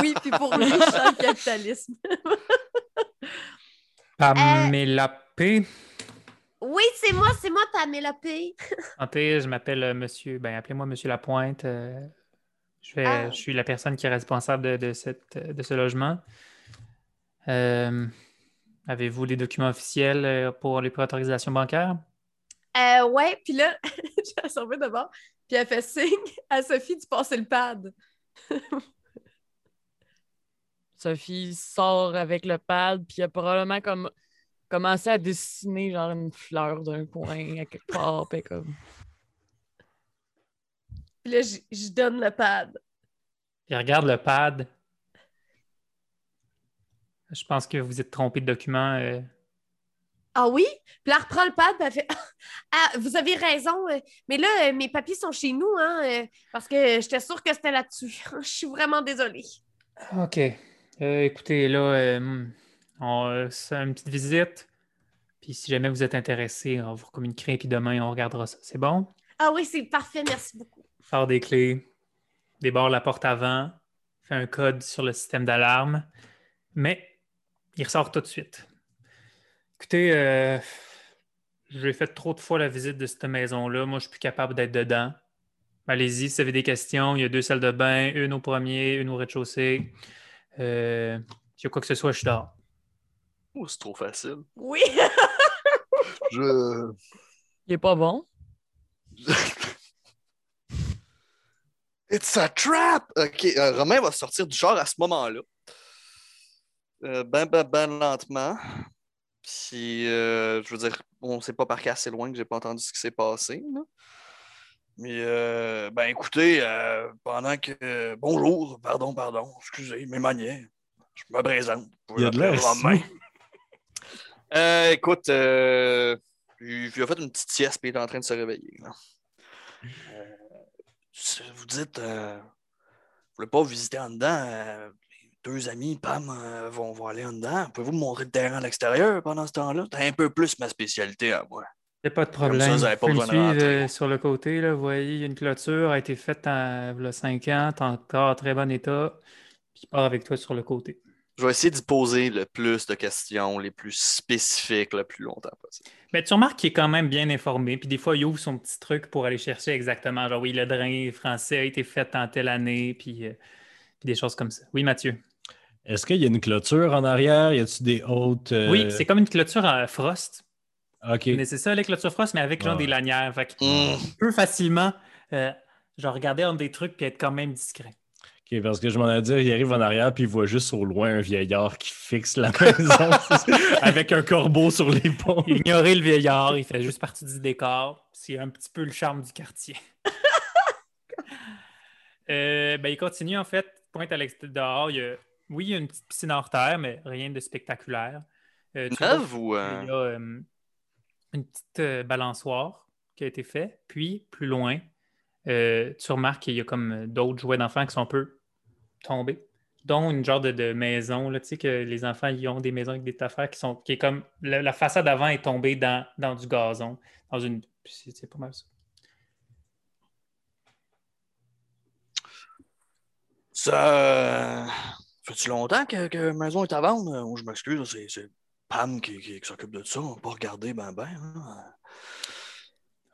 Oui, puis pour lui, je sens le capitalisme. Pamela P. Oui, c'est moi, c'est moi, Pamela *laughs* P. Santé, je m'appelle euh, Monsieur. Ben, appelez-moi Monsieur Lapointe. euh, je, Ah. je suis la personne qui est responsable de, de cette, de ce logement. Euh, Avez-vous les documents officiels euh, pour les préautorisations bancaires? Euh, ouais, puis là, j'ai sauvé devant, puis elle fait signe à Sophie de passer le pad. *laughs* Sophie sort avec le pad, puis elle a probablement comme commencé à dessiner genre une fleur d'un coin à quelque part, puis comme. Puis là, je donne le pad. Il regarde le pad. Je pense que vous êtes trompé de document. euh. Ah oui? Puis là, elle reprend le pad, puis elle fait *laughs* Ah, vous avez raison, euh, mais là, euh, mes papiers sont chez nous, hein, parce que j'étais sûre que c'était là-dessus. *laughs* Je suis vraiment désolée. OK. Euh, écoutez, là, euh, on, euh, c'est une petite visite. Puis si jamais vous êtes intéressé, on vous communiquera, puis demain, on regardera ça. C'est bon? Ah oui, c'est parfait, merci beaucoup. Sort des clés, débarre la porte avant, fait un code sur le système d'alarme, mais il ressort tout de suite. Écoutez, euh, j'ai fait trop de fois la visite de cette maison-là. Moi, je suis plus capable d'être dedans. Allez-y, si vous avez des questions, il y a deux salles de bain, une au premier, une au rez-de-chaussée. Euh, S'il y a quoi que ce soit, je suis dehors. Oh, c'est trop facile. Oui. *laughs* Je. Il est pas bon. *laughs* It's a trap! OK, euh, Romain va sortir du char à ce moment-là. Euh, ben, ben, ben lentement. Puis, euh, je veux dire, on s'est pas parqué assez loin que j'ai pas entendu ce qui s'est passé. là. Mais, euh, ben écoutez, euh, pendant que. bonjour, pardon, pardon, excusez, mes manières. Je me présente. Il y a de l'air. Euh, écoute, euh, il il a fait une petite sieste et il est en train de se réveiller. Euh, vous dites, euh, vous voulez pas visiter en dedans, euh, deux amis, Pam, euh, vont, vont aller en dedans. Pouvez-vous me montrer le terrain à l'extérieur pendant ce temps-là? C'est un peu plus ma spécialité à moi. Il n'y a pas de Comme problème. ça, vous avez pas Vous pouvez me besoin de suivre, rentrer. euh, sur le côté, là, vous voyez, il y a une clôture, a été faite en a 5 ans, t'es encore en très bon état. Puis il part avec toi sur le côté. Je vais essayer d'y poser le plus de questions, les plus spécifiques, le plus longtemps possible. Mais tu remarques qu'il est quand même bien informé. Puis des fois, il ouvre son petit truc pour aller chercher exactement. Genre, oui, le drain français a été fait en telle année. Puis, euh, puis des choses comme ça. Oui, Mathieu? Est-ce qu'il y a une clôture en arrière? Y a-tu des hautes. euh, Oui, c'est comme une clôture à frost. OK. Mais c'est ça, les clôtures frost, mais avec genre Ouais. des lanières. Fait que on peut facilement euh, genre regarder entre des trucs puis être quand même discret. OK, parce que je m'en ai dit, il arrive en arrière, puis il voit juste au loin un vieillard qui fixe la *laughs* maison *laughs* avec un corbeau sur l'épaule. Ignorer le vieillard, il fait juste partie du décor. C'est un petit peu le charme du quartier. *laughs* Euh, ben, il continue en fait, pointe à l'extérieur. Il y a- oui, il y a une petite piscine hors terre, mais rien de spectaculaire. Euh, tu vois Neuve ou. euh, Il y a euh, une petite euh, balançoire qui a été faite. Puis, plus loin, euh, tu remarques qu'il y a comme euh, d'autres jouets d'enfants qui sont un peu tombés. Dont une genre de, maison, là, tu sais, que les enfants ils ont des maisons avec des affaires qui sont. qui est comme. La, façade avant est tombée dans, dans du gazon. Dans une. C'est pas mal ça. Ça. Fait-tu longtemps que, que maison est à vendre? Je m'excuse, c'est Pam qui, qui- qui s'occupe de ça. On va pas regarder ben ben. hein.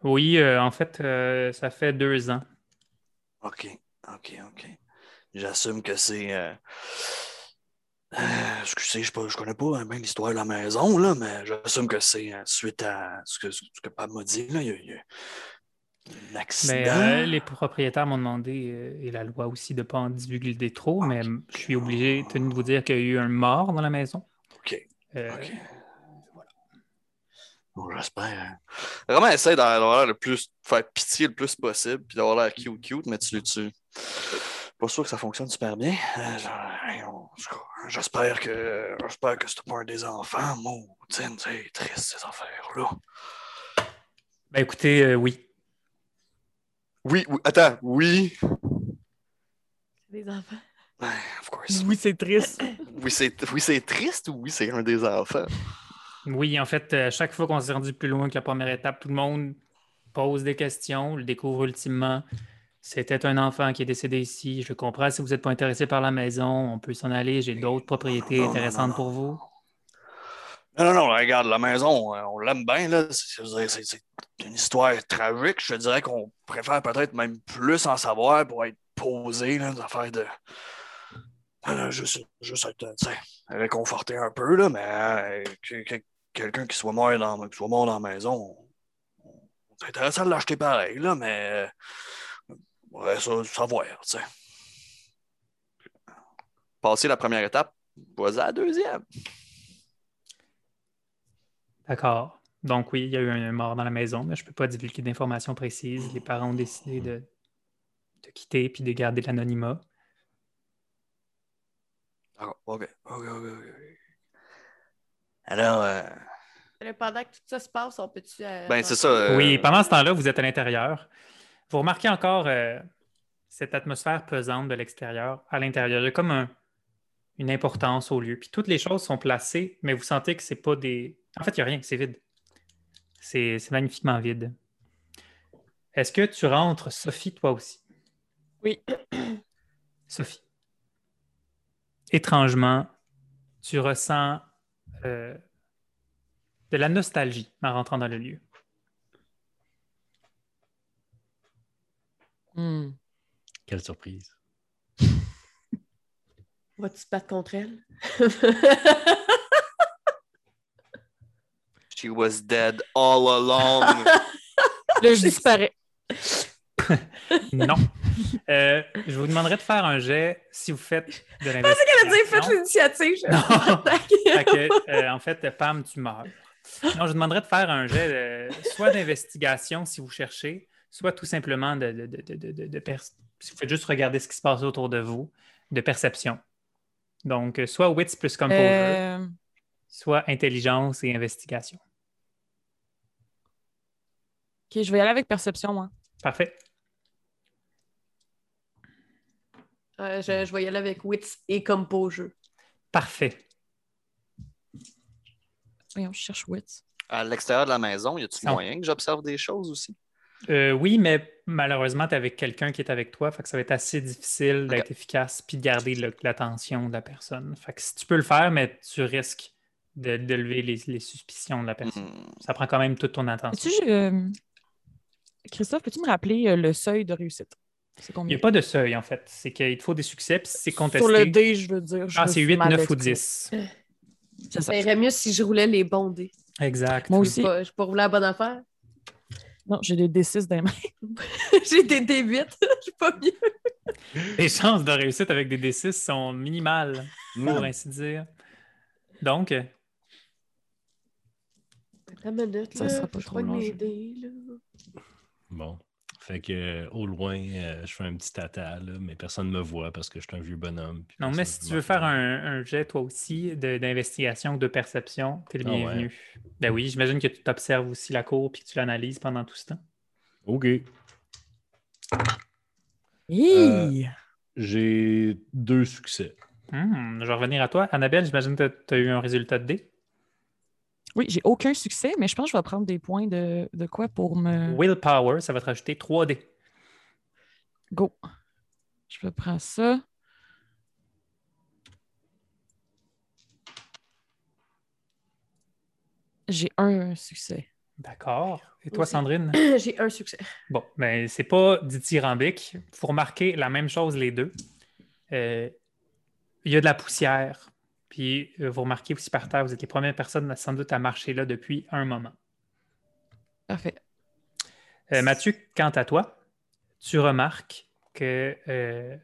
Oui, euh, en fait, euh, ça fait deux ans. OK, OK, OK. J'assume que c'est. Euh... excusez, je ne connais pas bien l'histoire de la maison, là, mais j'assume que c'est suite à ce que, ce que Pam m'a dit. Là, il, y a, il y a- Un accident. Euh, les propriétaires m'ont demandé, euh, et la loi aussi, de ne pas en divulguer trop, mais je suis obligé, tenu de vous dire qu'il y a eu un mort dans la maison. OK. Euh, OK. Bon, j'espère. Vraiment, essaye d'avoir l'air le plus. faire pitié le plus possible, puis d'avoir l'air cute, cute, mais tu. tu... Pas sûr que ça fonctionne super bien. Euh, J'espère que. J'espère que c'est pas un des enfants. Mon, c'est triste ces affaires-là. Ben écoutez, euh, oui. Oui, oui, attends, oui. Des enfants. Of course. Oui, c'est triste. *coughs* Oui, c'est oui, c'est triste ou oui, c'est un des enfants? Oui, en fait, euh, chaque fois qu'on s'est rendu plus loin que la première étape, tout le monde pose des questions, le découvre ultimement. C'était un enfant qui est décédé ici. Je comprends si vous n'êtes pas intéressé par la maison, on peut s'en aller. J'ai d'autres propriétés Non, non, intéressantes non, pour vous. Non, non, non, regarde, la maison, euh, on l'aime bien, là. C'est- une histoire tragique. Je te dirais qu'on préfère peut-être même plus en savoir pour être posé, là, des affaires de. Euh, juste, juste être, tu sais, réconforté un peu, là, mais euh, que- que- quelqu'un qui soit mort dans, qui soit mort dans la maison, on, on est intéressé à l'acheter pareil, là, mais. euh, ouais, ça, savoir, tu sais. Passer la première étape, vas-y à la deuxième. D'accord. Donc oui, il y a eu un mort dans la maison, mais je ne peux pas divulguer d'informations précises. Les parents ont décidé de, de quitter puis de garder l'anonymat. D'accord, ok, ok, ok, ok. Alors, euh, Pendant que tout ça se passe, on peut-tu. euh, ben c'est ça. euh, Oui, pendant ce temps-là, vous êtes à l'intérieur. Vous remarquez encore euh, cette atmosphère pesante de l'extérieur à l'intérieur. Il y a comme un- une importance au lieu. Puis toutes les choses sont placées, mais vous sentez que c'est pas des. En fait, il n'y a rien, c'est vide. C'est magnifiquement vide. Est-ce que tu rentres, Sophie, toi aussi? Oui. Sophie. Étrangement, tu ressens euh, de la nostalgie en rentrant dans le lieu. Hmm. Quelle surprise. *laughs* Vas-tu te battre contre elle? *laughs* She was dead all along. *laughs* Là, je disparais. Non. *laughs* Euh, je vous demanderais de faire un jet si vous faites de Elle a dit, faites l'investigation. l'initiative. je- Non. *laughs* Attaque. Fait que, euh, en fait, Pam, tu meurs. Non, je vous demanderais de faire un jet euh, soit d'investigation si vous cherchez, soit tout simplement de, de, de, de, de- de pers- si vous faites juste regarder ce qui se passe autour de vous, de perception. Donc, soit wits plus composure, soit intelligence et investigation. Ok, je vais y aller avec perception, moi. Parfait. Euh, je, je vais y aller avec Wits et Composure. Parfait. Voyons, je cherche Wits. à l'extérieur de la maison, y a-t-il Non. moyen que j'observe des choses aussi? Euh, oui, mais malheureusement, tu es avec quelqu'un qui est avec toi, fait que ça va être assez difficile d'être efficace puis de garder le- l'attention de la personne. Fait que si tu peux le faire, mais tu risques de, de lever les, les suspicions de la personne. Hmm. Ça prend quand même toute ton attention. Euh, Christophe, peux-tu me rappeler euh, le seuil de réussite? C'est Il n'y a pas de seuil, en fait. C'est qu'il te faut des succès, puis si c'est contesté. Sur le dé, je veux dire. je ah, c'est suis 8, mal 9 ou exprimée. 10. C'est ça. Ça irait mieux si je roulais les bons dés. Exact. Moi aussi. Pas- Je peux rouler la bonne affaire. Non, j'ai des D6 dans les mains. *laughs* J'ai des D8. *laughs* Je suis pas mieux. Les chances de réussite avec des D6 sont minimales, pour ainsi dire. Donc, euh, Attends une minute, Ça là. sera pas je trop pogne long, mes dés, là. Bon. Fait que euh, au loin, euh, je fais un petit tata, là, mais personne ne me voit parce que je suis un vieux bonhomme. non, mais si tu veux faire un, un jet, toi aussi, de- d'investigation ou de perception, t'es le Ah ouais. bienvenu. Ben oui, j'imagine que tu t'observes aussi la cour puis que tu l'analyses pendant tout ce temps. OK. Hi! J'ai deux succès. Hmm, je vais revenir à toi. Annabelle, j'imagine que tu as eu un résultat de dé. Oui, j'ai aucun succès, mais je pense que je vais prendre des points de, de quoi pour me. Willpower, ça va te rajouter 3 dés. Go. Je vais prendre ça. J'ai un succès. D'accord. Et toi, Aussi. Sandrine? *clears throat* J'ai un succès. Bon, mais c'est pas dithyrambique. Il faut remarquer la même chose les deux. Euh, il y a de la poussière. Puis euh, vous remarquez aussi par terre, vous êtes les premières personnes sans doute à marcher là depuis un moment. Parfait. Euh, Mathieu, quant à toi, tu remarques que euh,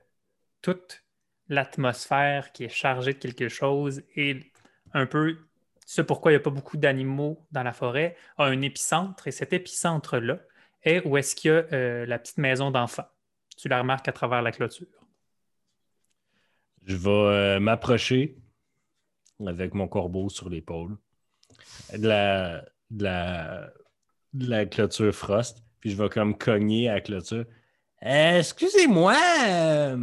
toute l'atmosphère qui est chargée de quelque chose et un peu ce pourquoi il n'y a pas beaucoup d'animaux dans la forêt a un épicentre et cet épicentre-là est où est-ce qu'il y a euh, la petite maison d'enfant. Tu la remarques à travers la clôture. Je vais euh, m'approcher avec mon corbeau sur l'épaule de la, de, la, de la clôture Frost, puis je vais comme cogner à la clôture. Euh, Excusez-moi! euh,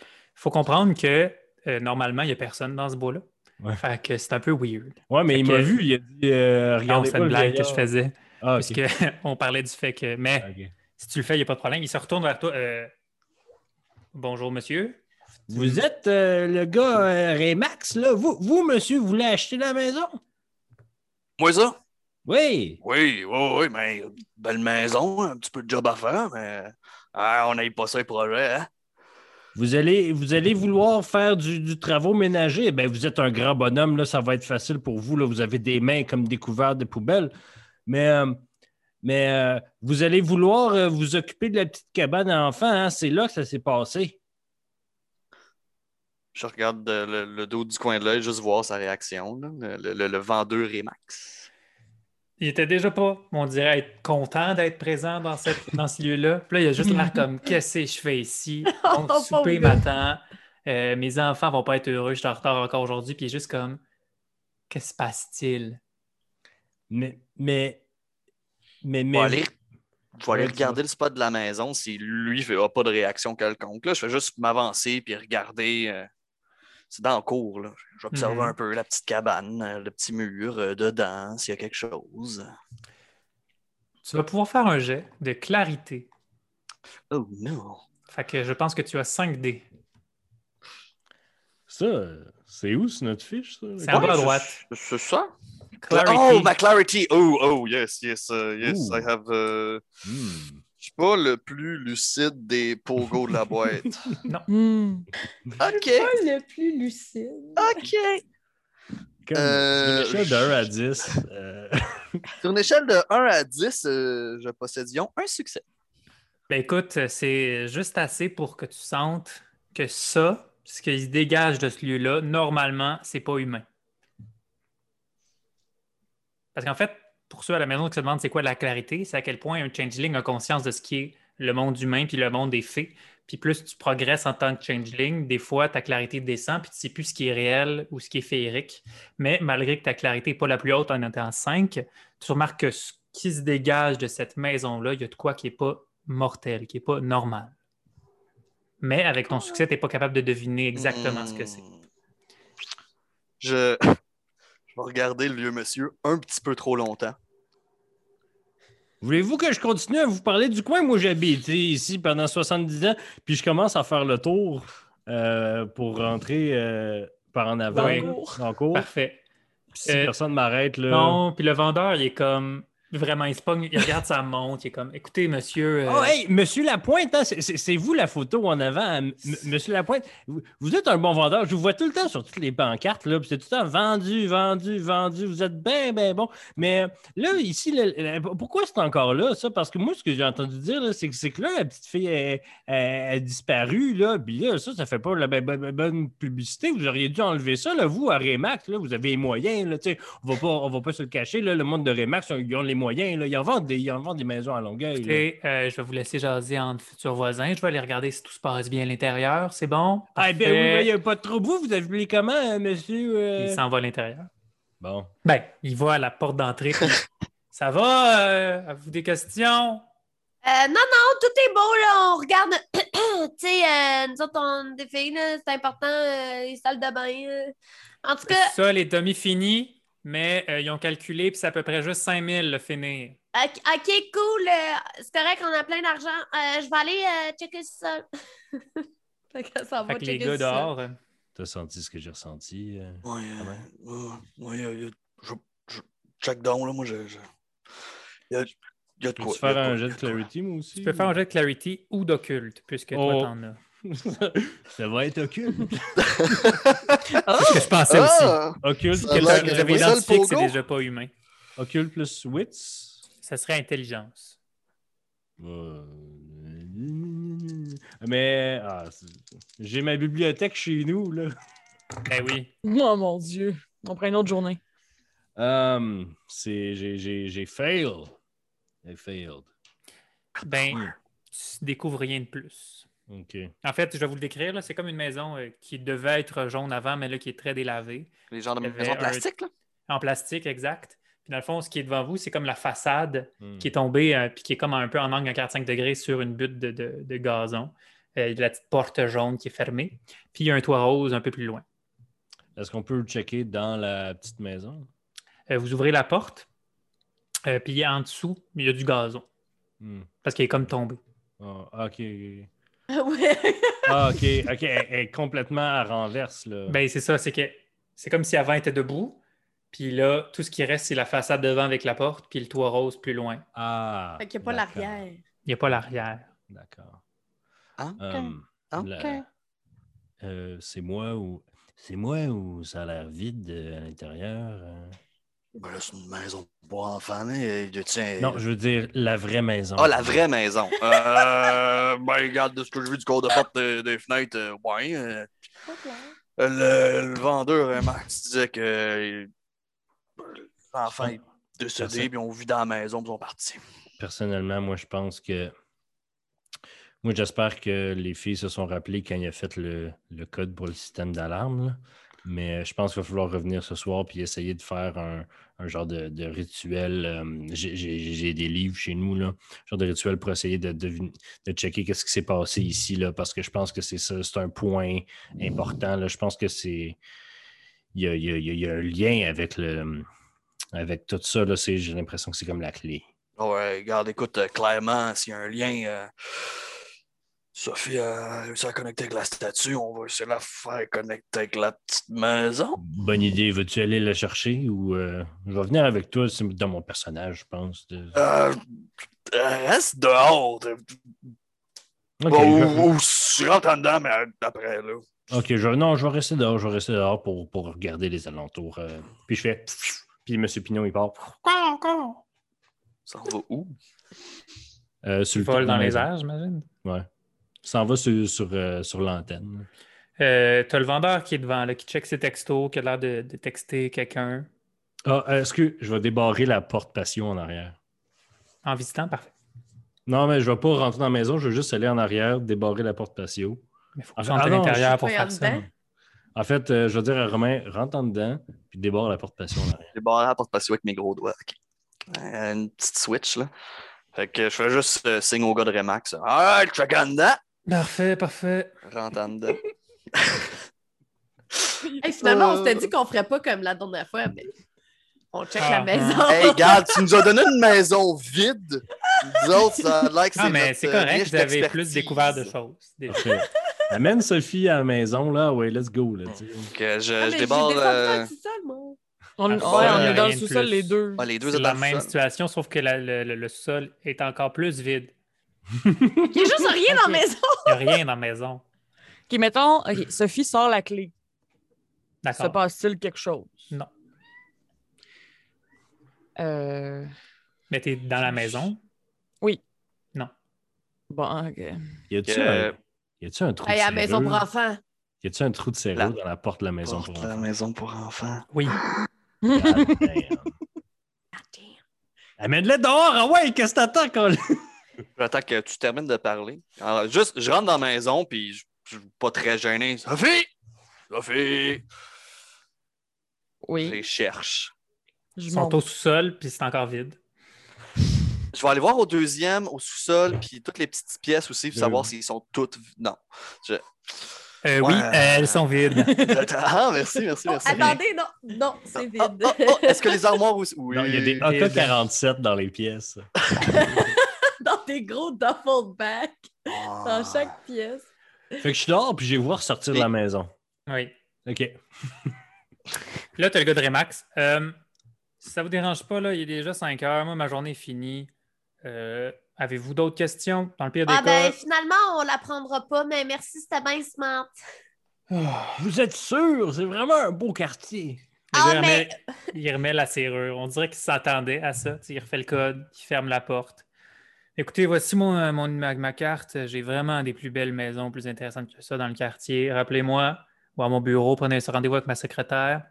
Il faut comprendre que euh, normalement, il n'y a personne dans ce bois-là. Ouais. Fait que c'est un peu weird. Ouais, mais Fait il m'a vu, il a dit euh, Regardez c'est une blague que je faisais. Ah, Parce qu'on *laughs* parlait du fait que. Mais si tu le fais, il n'y a pas de problème. Il se retourne vers toi. euh, Bonjour, monsieur. Vous êtes euh, le gars euh, Remax, là. Vous, vous, monsieur, vous voulez acheter la maison? Moi, ça? Oui. Oui, oui, oui, mais belle maison, un petit peu de job à faire, mais ah, on n'aille pas ça, les projets, hein? Vous allez, vous allez vouloir faire du, du travaux ménager. Ben, vous êtes un grand bonhomme, là, ça va être facile pour vous. Là. Vous avez des mains comme des couverts de poubelles. Mais, euh, mais vous allez vouloir vous occuper de la petite cabane à enfants. hein? C'est là que ça s'est passé. Je regarde euh, le, le dos du coin de l'œil, juste voir sa réaction, là, le, le- le vendeur Remax. Il était déjà pas, on dirait, être content d'être présent dans, cette, *laughs* dans ce lieu-là. Puis là, il a juste l'air comme *laughs* Qu'est-ce que je fais ici? *laughs* Mon Oh, souper m'attend. Euh, mes enfants vont pas être heureux, je suis en retard encore aujourd'hui. Puis il est juste comme Qu'est-ce qui se passe-t-il? Mais, mais, mais, mais. vais aller, je vais aller regarder le spot de la maison si lui n'a pas de réaction quelconque. Là, je fais juste m'avancer puis regarder. euh, c'est dans le cours. Là. J'observe Mhm. un peu la petite cabane, euh, le petit mur euh, dedans, s'il y a quelque chose. Tu vas pouvoir faire un jet de clarité. Oh non! Fait que je pense que tu as 5 dés. Ça, c'est où, c'est notre fiche, ça? C'est en bas à droite. C'est ça? Clarity. Oh, ma clarity! Oh, oh, yes, yes, uh, yes, Ooh. I have. uh, Hmm. Je suis pas le plus lucide des pogos de la boîte. *laughs* Hmm. OK, Pas le plus lucide. OK. Comme Euh, *laughs* sur une échelle de 1 à 10. euh, Sur une échelle de 1 à 10, euh, je possédions un succès. Ben écoute, c'est juste assez pour que tu sentes que ça, ce qui se dégage de ce lieu-là, normalement, c'est pas humain. Parce qu'en fait, pour ceux à la maison qui se demandent c'est quoi la clarité, c'est à quel point un changeling a conscience de ce qui est le monde humain puis le monde des fées. Puis plus tu progresses en tant que changeling, des fois ta clarité descend puis tu sais plus ce qui est réel ou ce qui est féerique. Mais malgré que ta clarité n'est pas la plus haute en étant 5, tu remarques que ce qui se dégage de cette maison-là, il y a de quoi qui n'est pas mortel, qui n'est pas normal. Mais avec ton succès, tu n'es pas capable de deviner exactement ce que c'est. Hmm. Je... *laughs* je vais regarder le vieux monsieur un petit peu trop longtemps. Voulez-vous que je continue à vous parler du coin? Moi, j'ai habité ici pendant 70 ans, puis je commence à faire le tour euh, pour rentrer euh, par en avant Dans le cours. Parfait. Puis si Euh, personne m'arrête, là. Non, puis le vendeur, il est comme vraiment, il se pogne, il regarde sa montre, il est comme écoutez, monsieur. euh, Oh, hey, Monsieur Lapointe, hein, c'est- vous la photo en avant. Monsieur Lapointe, vous, vous êtes un bon vendeur. Je vous vois tout le temps sur toutes les pancartes. là, C'est tout le temps vendu, vendu, vendu. Vous êtes bien, bien bon. Mais là, ici, pourquoi c'est encore là, ça? Parce que moi, ce que j'ai entendu dire, c'est que, que là, la petite fille est- est disparue. Là, puis là, ça, ça fait pas la bonne, bonne- bonne publicité. Vous auriez dû enlever ça. Là, vous, à Remax, là, vous avez les moyens. Là, on va pas, on va pas se le cacher. Là, le monde de Remax, ils ont les moyens. Là, ils, en vendent des, ils en vendent des maisons à Longueuil. écoutez, euh, je vais vous laisser jaser entre futurs voisins. Je vais aller regarder si tout se passe bien à l'intérieur. C'est bon? Ah, ben oui, il n'y a pas de trouble. Vous, vous avez comment, euh, monsieur? euh? Il s'en va à l'intérieur. Bon. Ben, il va à la porte d'entrée. *laughs* Ça va? euh, Avez-vous des questions? Euh, non, non, tout est beau, là. On regarde. *clears throat* tu sais, euh, nous autres, on des filles, là, c'est important, euh, les salles de bain. euh. En tout cas, Ça, les demi finis, mais euh, ils ont calculé, puis c'est à peu près juste 5000 le finir. ok, cool. euh, c'est correct, on a plein d'argent. Euh, je vais aller euh, checker ça. *laughs* fait que ça va Fait que les gars dehors. euh, T'as senti ce que j'ai ressenti? euh? Ah euh, euh, ouais, euh, je, je, check down, là, moi, je. je- Il y a, il y a de quoi. Faire un jet de clarity, moi aussi? Tu peux faire un jet de clarity ou d'occulte, puisque toi, Oh. t'en as. *laughs* Ça va être occulte. *laughs* C'est ce que je pensais aussi. Ah! occulte, Ça a Que quel- l'air tu que avais c'est ça, le identifié que c'est déjà pas humain. occulte plus wits? Ça serait intelligence. Euh, Mais ah, j'ai ma bibliothèque chez nous, là. Ben oui. Oh mon Dieu. On prend une autre journée. Euh, c'est, j'ai, j'ai, j'ai fail. J'ai failed. Ben, tu découvres rien de plus. En fait, je vais vous le décrire. là, C'est comme une maison euh, qui devait être jaune avant, mais là, qui est très délavée. Les genres de maisons un- plastiques, là? En plastique, exact. Puis dans le fond, ce qui est devant vous, c'est comme la façade Hmm. qui est tombée, euh, puis qui est comme un peu en angle à 45 degrés sur une butte de, de- de gazon. Euh, il y a la petite porte jaune qui est fermée. Puis il y a un toit rose un peu plus loin. Est-ce qu'on peut le checker dans la petite maison? Euh, vous ouvrez la porte, euh, puis en dessous, il y a du gazon. Hmm. Parce qu'il est comme tombé. Ah, OK. *laughs* ouais. Ah, OK. OK. Elle, elle est complètement à renverse, là. Ben, c'est ça, c'est que c'est comme si avant elle était debout. Puis là, tout ce qui reste, c'est la façade devant avec la porte, puis le toit rose plus loin. ah. Fait qu'il n'y a pas l'arrière. Il n'y a pas l'arrière. D'accord. Ah, Euh, OK. la- euh, c'est moi ou c'est moi ou ça a l'air vide euh, à l'intérieur? euh? Ben là, c'est une maison pour enfants. tiens, Non, je veux dire la vraie maison. Ah, la vraie maison. Euh, *laughs* ben, regarde, de ce que j'ai vu du corps de porte des, des fenêtres, euh, ouais. euh, le, le vendeur, euh, Max, disait que l'enfant est décédé, puis on vit dans la maison, puis ils sont partis. Personnellement, moi, je pense que. Moi, j'espère que les filles se sont rappelées quand il a fait le, le code pour le système d'alarme. Mais euh, je pense qu'il va falloir revenir ce soir puis essayer de faire un, un genre de, de rituel. euh, j'ai- des livres chez nous, là, genre de rituel pour essayer de, devin- de checker qu'est-ce qui s'est passé ici, là, parce que je pense que c'est ça, c'est un point important. Là. Je pense que c'est. Il y a, y a- un lien avec le avec tout ça. J'ai l'impression que c'est comme la clé. Ouais, regarde, écoute, euh, clairement, s'il y a un lien, Sophie a réussi à connecter avec la statue, on va essayer de la faire connecter avec la petite maison. Bonne idée. Veux-tu aller la chercher ou euh, je vais venir avec toi c'est dans mon personnage, je pense. de- Euh, reste dehors. t'es- Ok, Bon, je... ou, ou je rentre en dedans, mais après, là. ok, je- non, je vais rester dehors. Je vais rester dehors pour, pour regarder les alentours. euh. Puis je fais. Puis M. Pignon, il part. Ça va où? Euh, sur le de dans les airs, j'imagine. Ouais. S'en va sur, sur, euh, sur l'antenne. Euh, T'as le vendeur qui est devant, là, qui check ses textos, qui a l'air de, de texter quelqu'un Ah, euh, est-ce que je vais débarrer la porte patio en arrière? en visitant. Parfait. Non, mais je vais pas rentrer dans la maison. Je vais juste aller en arrière, débarrer la porte patio. Mais il faut que Ah, tu rentres ah à l'intérieur je- pour faire ça. En fait, euh, je vais dire à Romain, rentre en dedans, puis débarre la porte patio en arrière. *laughs* J'ai barré la porte patio avec mes gros doigts. Euh, Une petite switch, là. Fait que je fais juste euh, signe au gars de Remax. Alright, check en dedans. Parfait, parfait. Rentre en dedans. *laughs* Hey, finalement, on s'était dit qu'on ferait pas comme la dernière fois, mais on check Ah, la maison. hey, *laughs* regarde, tu nous as donné une maison vide. Nous autres, ça a l'air que c'est Ah, mais c'est euh, correct, vous avez plus découvert de choses. Amène Sophie à la maison, là. Ouais, let's go. Là, tu je, Ah, je descendu euh, sous-sol. On, Ah, ouais, est dans le sous-sol, les deux. ah, les deux C'est la même sous-sol. situation, sauf que la- le, le- le sol est encore plus vide. Il y a juste rien dans la maison. Il n'y a rien dans la maison. OK, mettons, OK, Sophie sort la clé. Se D'accord. passe-t-il quelque chose? Non. Euh... Mais tu es dans la maison? Bon, OK. Y a-tu Euh, un, y a-tu un trou Hey, de à la maison pour serrure? enfants. Y a-tu un trou de serrure La dans la porte de la maison porte pour de la enfants? maison pour enfants. Oui. God damn. *laughs* Amène-le dehors! Ah ouais, qu'est-ce que t'attends? J'attends que tu termines de parler. Alors, juste, je rentre dans la maison, puis je je suis pas très gêné. Sophie! Sophie! Je Oui, les cherche. je Ils sont monte. au sous-sol, puis c'est encore vide. Je vais aller voir au deuxième, au sous-sol, puis toutes les petites pièces aussi, pour savoir s'ils sont toutes. Non. Je- Euh, Oui, Ouais. euh, elles sont vides. *laughs* Ah, merci, merci, merci. Attendez, non, non, c'est vide. ah, ah, Est-ce que les armoires aussi? Oui. Non, il y a des AK-47 dans les pièces. *laughs* des gros duffel bags Ah. dans chaque pièce. Fait que je suis dehors, puis je vais voir sortir de la maison. Oui. OK. *laughs* Là, tu as le gars de Remax. Euh, si ça vous dérange pas, là, il est déjà 5 heures. Moi, ma journée est finie. Euh, Avez-vous d'autres questions? Dans le pire des Ah cas? ben finalement, on la prendra pas, mais merci, c'était bien smart. Vous êtes sûr? C'est vraiment un beau quartier. Ah, il mais- remet- il remet la serrure. On dirait qu'il s'attendait à ça. Il refait le code, il ferme la porte. Écoutez, voici mon, euh, mon- ma, ma carte. J'ai vraiment des plus belles maisons, plus intéressantes que ça dans le quartier. Rappelez-moi, ou à mon bureau, prenez ce rendez-vous avec ma secrétaire.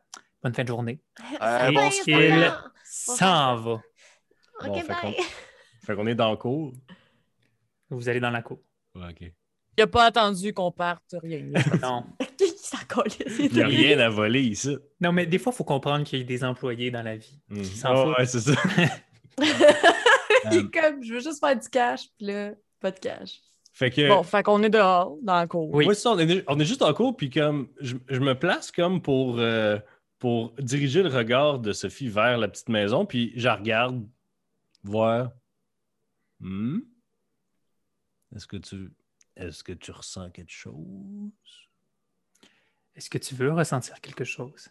Bonne fin de journée. *laughs* Euh, Et bon, il s'en va. Bon, Ok, fait bye. *laughs* Fait qu'on est dans le cours. Vous allez dans la cour. Ouais, OK. Il a pas attendu qu'on parte, rien. *laughs* Non. Qui s'en calisse? Il n'y a rien à voler ici. Non, mais des fois, il faut comprendre qu'il y a des employés dans la vie. S'en Ah foutent. ouais, c'est ça. *laughs* Il est comme, je veux juste faire du cash, puis là, pas de cash. Fait que. Bon, fait qu'on est dehors, dans la cour. Oui. Ouais, c'est ça, on, est, on est juste en cours, puis comme je, je me place comme pour, euh, pour diriger le regard de Sophie vers la petite maison, puis je la regarde voir. Hmm? Est-ce que tu est-ce que tu ressens quelque chose? Est-ce que tu veux ressentir quelque chose?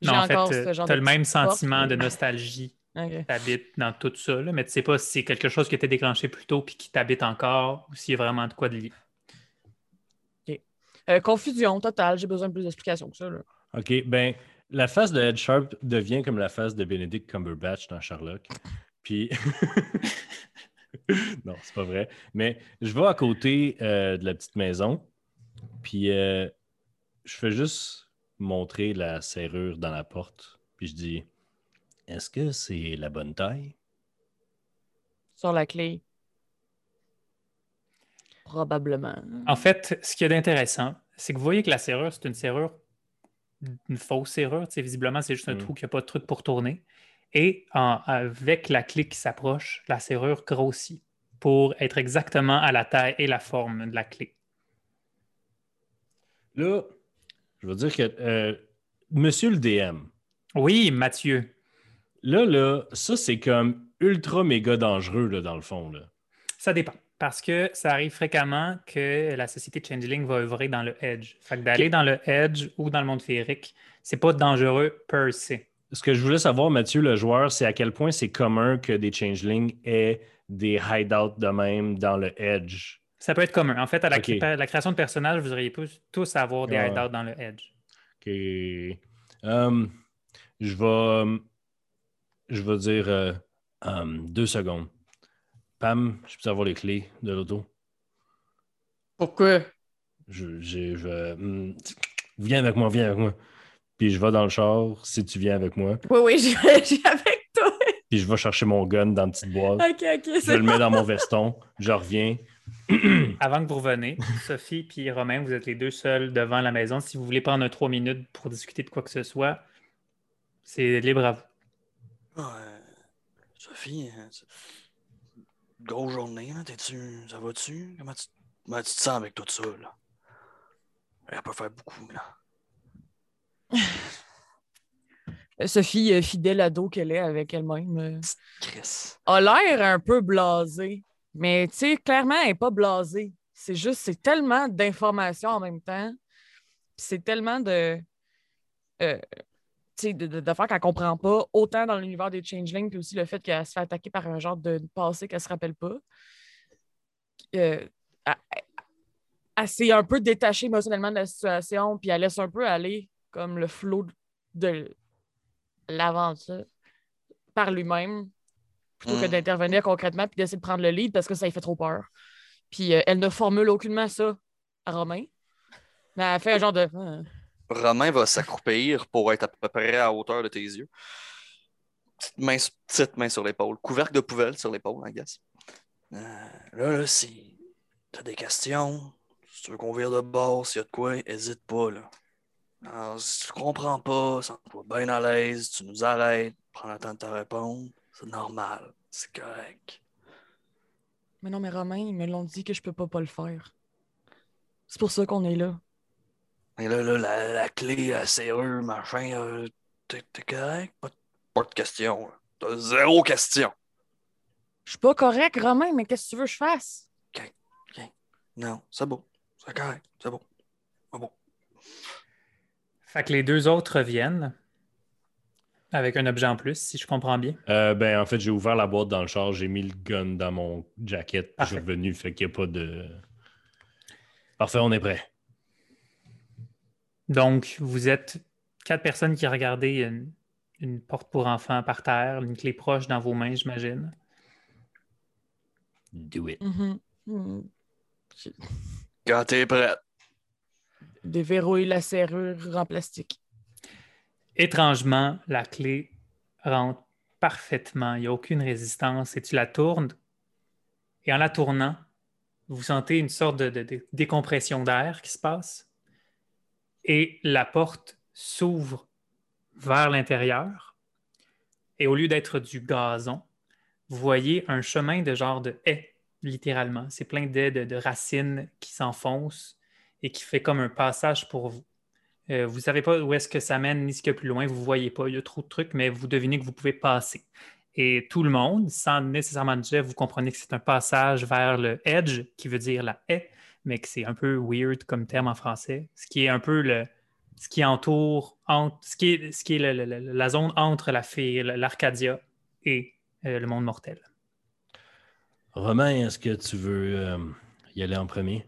Non, en fait, genre tu as le même sentiment mais- de nostalgie Ok. qui t'habite dans tout ça, là, mais tu sais pas si c'est quelque chose qui était déclenché plus tôt puis qui t'habite encore ou s'il y a vraiment de quoi de lié. Euh, confusion totale, j'ai besoin de plus d'explications que ça. là. OK, ben, la face de Ed Sharp devient comme la face de Benedict Cumberbatch dans Sherlock. Puis. *laughs* non, c'est pas vrai. Mais je vais à côté euh, de la petite maison, puis euh, je fais juste montrer la serrure dans la porte, puis je dis Est-ce que c'est la bonne taille? Sur la clé. Probablement. En fait, ce qu'il y a d'intéressant, c'est que vous voyez que la serrure, c'est une serrure, une fausse serrure. Tu sais, visiblement, c'est juste un Mm. trou qui n'a pas de truc pour tourner. Et en- avec la clé qui s'approche, la serrure grossit pour être exactement à la taille et la forme de la clé. Là, je veux dire que euh, Monsieur le DM, Oui, Mathieu. Là, là, ça, c'est comme ultra méga dangereux, là, dans le fond. Là. Ça dépend. Parce que ça arrive fréquemment que la société Changeling va œuvrer dans le Edge. Fait que d'aller dans le Edge ou dans le monde féerique, c'est pas dangereux per se. Ce que je voulais savoir, Mathieu, le joueur, c'est à quel point c'est commun que des changelings aient des hideouts de même dans le Edge? Ça peut être commun. En fait, à la, création de personnages, vous auriez tous, à avoir des Ouais. hideouts dans le Edge. OK. Um, je vais. Je vais dire euh, um, deux secondes. Pam, je peux avoir les clés de l'auto? Pourquoi? Je, je, je- hum, viens avec moi, viens avec moi. Puis je vais dans le char si tu viens avec moi. Oui, oui, *laughs* j'ai j'ai avec toi. Puis je vais chercher mon gun dans une petite boîte. Ok, ok, Je le mets dans mon veston. Je reviens. *clears throat* Avant que vous reveniez, Sophie et Romain, vous êtes les deux seuls devant la maison. Si vous voulez prendre un trois minutes pour discuter de quoi que ce soit, c'est libre à vous. Sophie, hein, c'est- grosse journée, hein, t'es-tu. Ça va-tu? Comment tu... comment tu te sens avec tout ça, là? Elle peut faire beaucoup, là. *laughs* Euh, Sophie, euh, fidèle ado qu'elle est avec elle-même, euh, Chris. a l'air un peu blasée. Mais tu sais, clairement, elle n'est pas blasée. C'est juste, c'est tellement d'informations en même temps. C'est tellement de. euh, de, de, d'affaires qu'elle ne comprend pas, autant dans l'univers des Changelings, puis aussi le fait qu'elle se fait attaquer par un genre de passé qu'elle ne se rappelle pas. Euh, elle, elle s'est un peu détachée émotionnellement de la situation, puis elle laisse un peu aller comme le flot de l'aventure par lui-même, plutôt que Mm. d'intervenir concrètement puis d'essayer de prendre le lead parce que ça lui fait trop peur. Puis euh, elle ne formule aucunement ça à Romain. Mais elle fait un genre de. Romain va s'accroupir pour être à peu près à hauteur de tes yeux. Petite main, petite main sur l'épaule. Couvercle de poubelle sur l'épaule, I guess. Euh, là, là, si t'as des questions, si tu veux qu'on vire de bord, s'il y a de quoi, hésite pas, là. Alors, si tu comprends pas, sens-toi bien à l'aise, tu nous arrêtes, prends le temps de te répondre, c'est normal, c'est correct. Mais non, mais Romain, ils me l'ont dit que je peux pas pas le faire. C'est pour ça qu'on est là. Et là, là, la, la clé, la serrure, machin, euh, t'es correct? Pas, de- pas de question. T'as zéro question. Je suis pas correct, Romain, mais qu'est-ce que tu veux que je fasse? Non, c'est beau. C'est correct. C'est beau. C'est beau. Fait que les deux autres reviennent avec un objet en plus, si je comprends bien. Euh, ben, en fait, j'ai ouvert la boîte dans le char, j'ai mis le gun dans mon jacket, puis je suis revenu, fait qu'il n'y a pas de. Parfait, on est prêt. Donc, vous êtes quatre personnes qui regardez une, une porte pour enfants par terre, une clé proche dans vos mains, j'imagine. Do it. Mhm. Hmm. Quand t'es prête. Déverrouiller la serrure en plastique. Étrangement, la clé rentre parfaitement. Il n'y a aucune résistance et tu la tournes. Et en la tournant, vous sentez une sorte de, de- de décompression d'air qui se passe. Et la porte s'ouvre vers l'intérieur. Et au lieu d'être du gazon, vous voyez un chemin de genre de haie, littéralement. C'est plein d'aies, de, racines qui s'enfoncent et qui fait comme un passage pour vous. Euh, vous ne savez pas où est-ce que ça mène ni ce qu'il y a plus loin, vous ne voyez pas, il y a trop de trucs, mais vous devinez que vous pouvez passer. Et tout le monde, sans nécessairement dire, vous comprenez que c'est un passage vers le edge, qui veut dire la haie, mais que c'est un peu weird comme terme en français, ce qui est un peu le, ce qui entoure, entre- ce qui est, ce qui est le- le- le- la zone entre la fée, l'Arcadia et euh, le monde mortel. Romain, est-ce que tu veux euh, y aller en premier?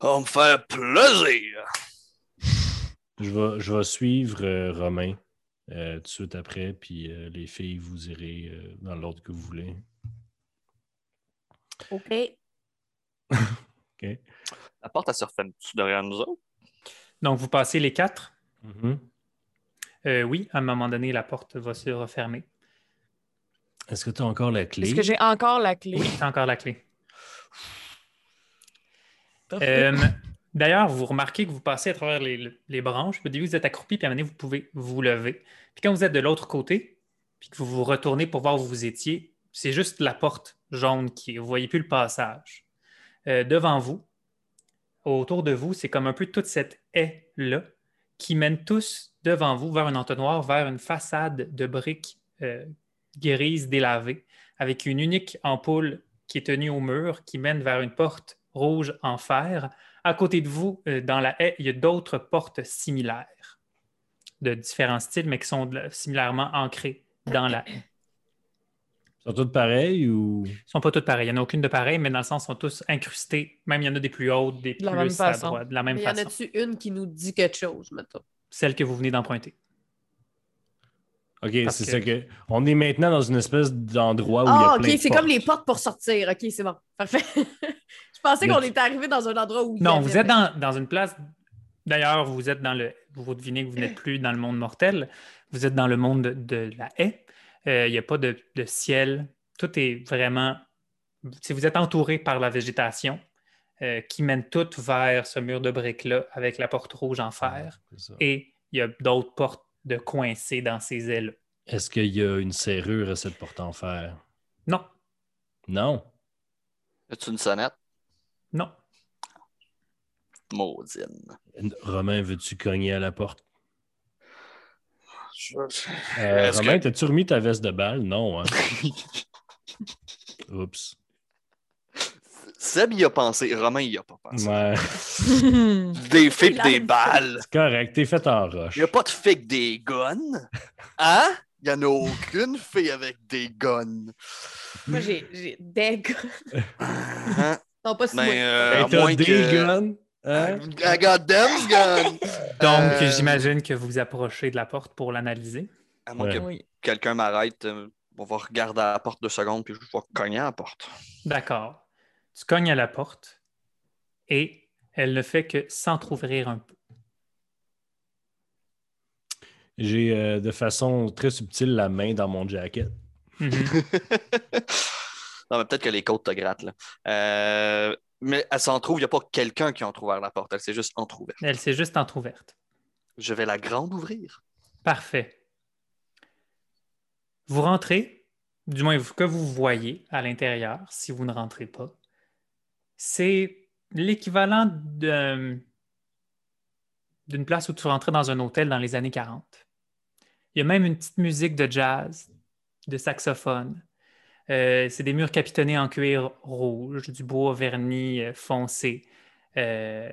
Ça va me faire plaisir. Je vais, je vais suivre euh, Romain euh, tout de suite après, puis euh, les filles, vous irez euh, dans l'ordre que vous voulez. OK. *laughs* OK? La porte, elle se referme-tu derrière nous autres? Donc, vous passez les quatre? Mhm. Euh, oui, à un moment donné, la porte va se refermer. Est-ce que tu as encore la clé? Est-ce que j'ai encore la clé? Oui, c'est encore la clé. Euh, D'ailleurs, vous remarquez que vous passez à travers les, les branches. Au début, vous êtes accroupi, puis à un moment donné, vous pouvez vous lever. Puis quand vous êtes de l'autre côté, puis que vous vous retournez pour voir où vous étiez, c'est juste la porte jaune qui est. Vous ne voyez plus le passage. Euh, devant vous, autour de vous, c'est comme un peu toute cette haie-là qui mène tous devant vous vers un entonnoir, vers une façade de briques euh, grises délavées, avec une unique ampoule qui est tenue au mur, qui mène vers une porte rouge en fer. À côté de vous, euh, dans la haie, il y a d'autres portes similaires, de différents styles, mais qui sont similairement ancrées dans la haie. Sont toutes pareilles ou? Ils ne sont pas toutes pareilles. Il n'y en a aucune de pareille, mais dans le sens, ils sont tous incrustés. Même il y en a des plus hautes, des De la plus à façon. droite, de la même Mais y en façon. a-tu une qui nous dit quelque chose, mettons? Celle que vous venez d'emprunter. OK, c'est que- ça que. On est maintenant dans une espèce d'endroit où il y a Ah, plein OK, de c'est comme les portes pour sortir. OK, c'est bon. Parfait. *laughs* Je pensais qu'on était arrivé dans un endroit où. il y Non, avait- vous êtes dans, dans une place. D'ailleurs, vous êtes dans le. Vous devinez que vous n'êtes *laughs* plus dans le monde mortel. Vous êtes dans le monde de, de la haie. Euh, Il n'y a pas de, de ciel. Tout est vraiment. Si vous êtes entouré par la végétation euh, qui mène toute vers ce mur de briques-là avec la porte rouge en fer. C'est ça. Et il y a d'autres portes de coincées dans ces ailes. Est-ce qu'il y a une serrure à cette porte en fer? Non, Non? As-tu une sonnette? non. Maudine. Romain, veux-tu cogner à la porte? Euh, Est-ce Romain, que- t'as-tu remis ta veste de balle? Non, hein? *laughs* Oups. Seb y a pensé, Romain y a pas pensé. Ouais, *laughs* Des a des balles. c'est correct, t'es fait en roche. Il n'y a pas de figues, des guns. Hein? Il n'y en a aucune fille avec des guns. Moi, j'ai des. *laughs* Hein? Non, pas si Ben, moi. euh, Hey, à t'as moins des que... guns? Hein? I got them gun. Donc, Euh, j'imagine que vous approchez de la porte pour l'analyser. À moins Ouais. que oui. quelqu'un m'arrête, euh, on va regarder à la porte deux secondes, puis je vais cogner à la porte. D'accord. Tu cognes à la porte et elle ne fait que s'entr'ouvrir un peu. J'ai euh, de façon très subtile la main dans mon jacket. Mhm. *laughs* non, mais peut-être que les côtes te grattent, là. Euh, mais elle s'en trouve, il n'y a pas quelqu'un qui a entrouvert la porte, elle s'est juste entrouverte. Elle s'est juste entr'ouverte. Je vais la grande ouvrir. Parfait. Vous rentrez, du moins que vous voyez à l'intérieur, si vous ne rentrez pas. C'est l'équivalent d'une place où tu rentrais dans un hôtel dans les années 40. Il y a même une petite musique de jazz, de saxophone. Euh, c'est des murs capitonnés en cuir rouge, du bois verni euh, foncé. Euh,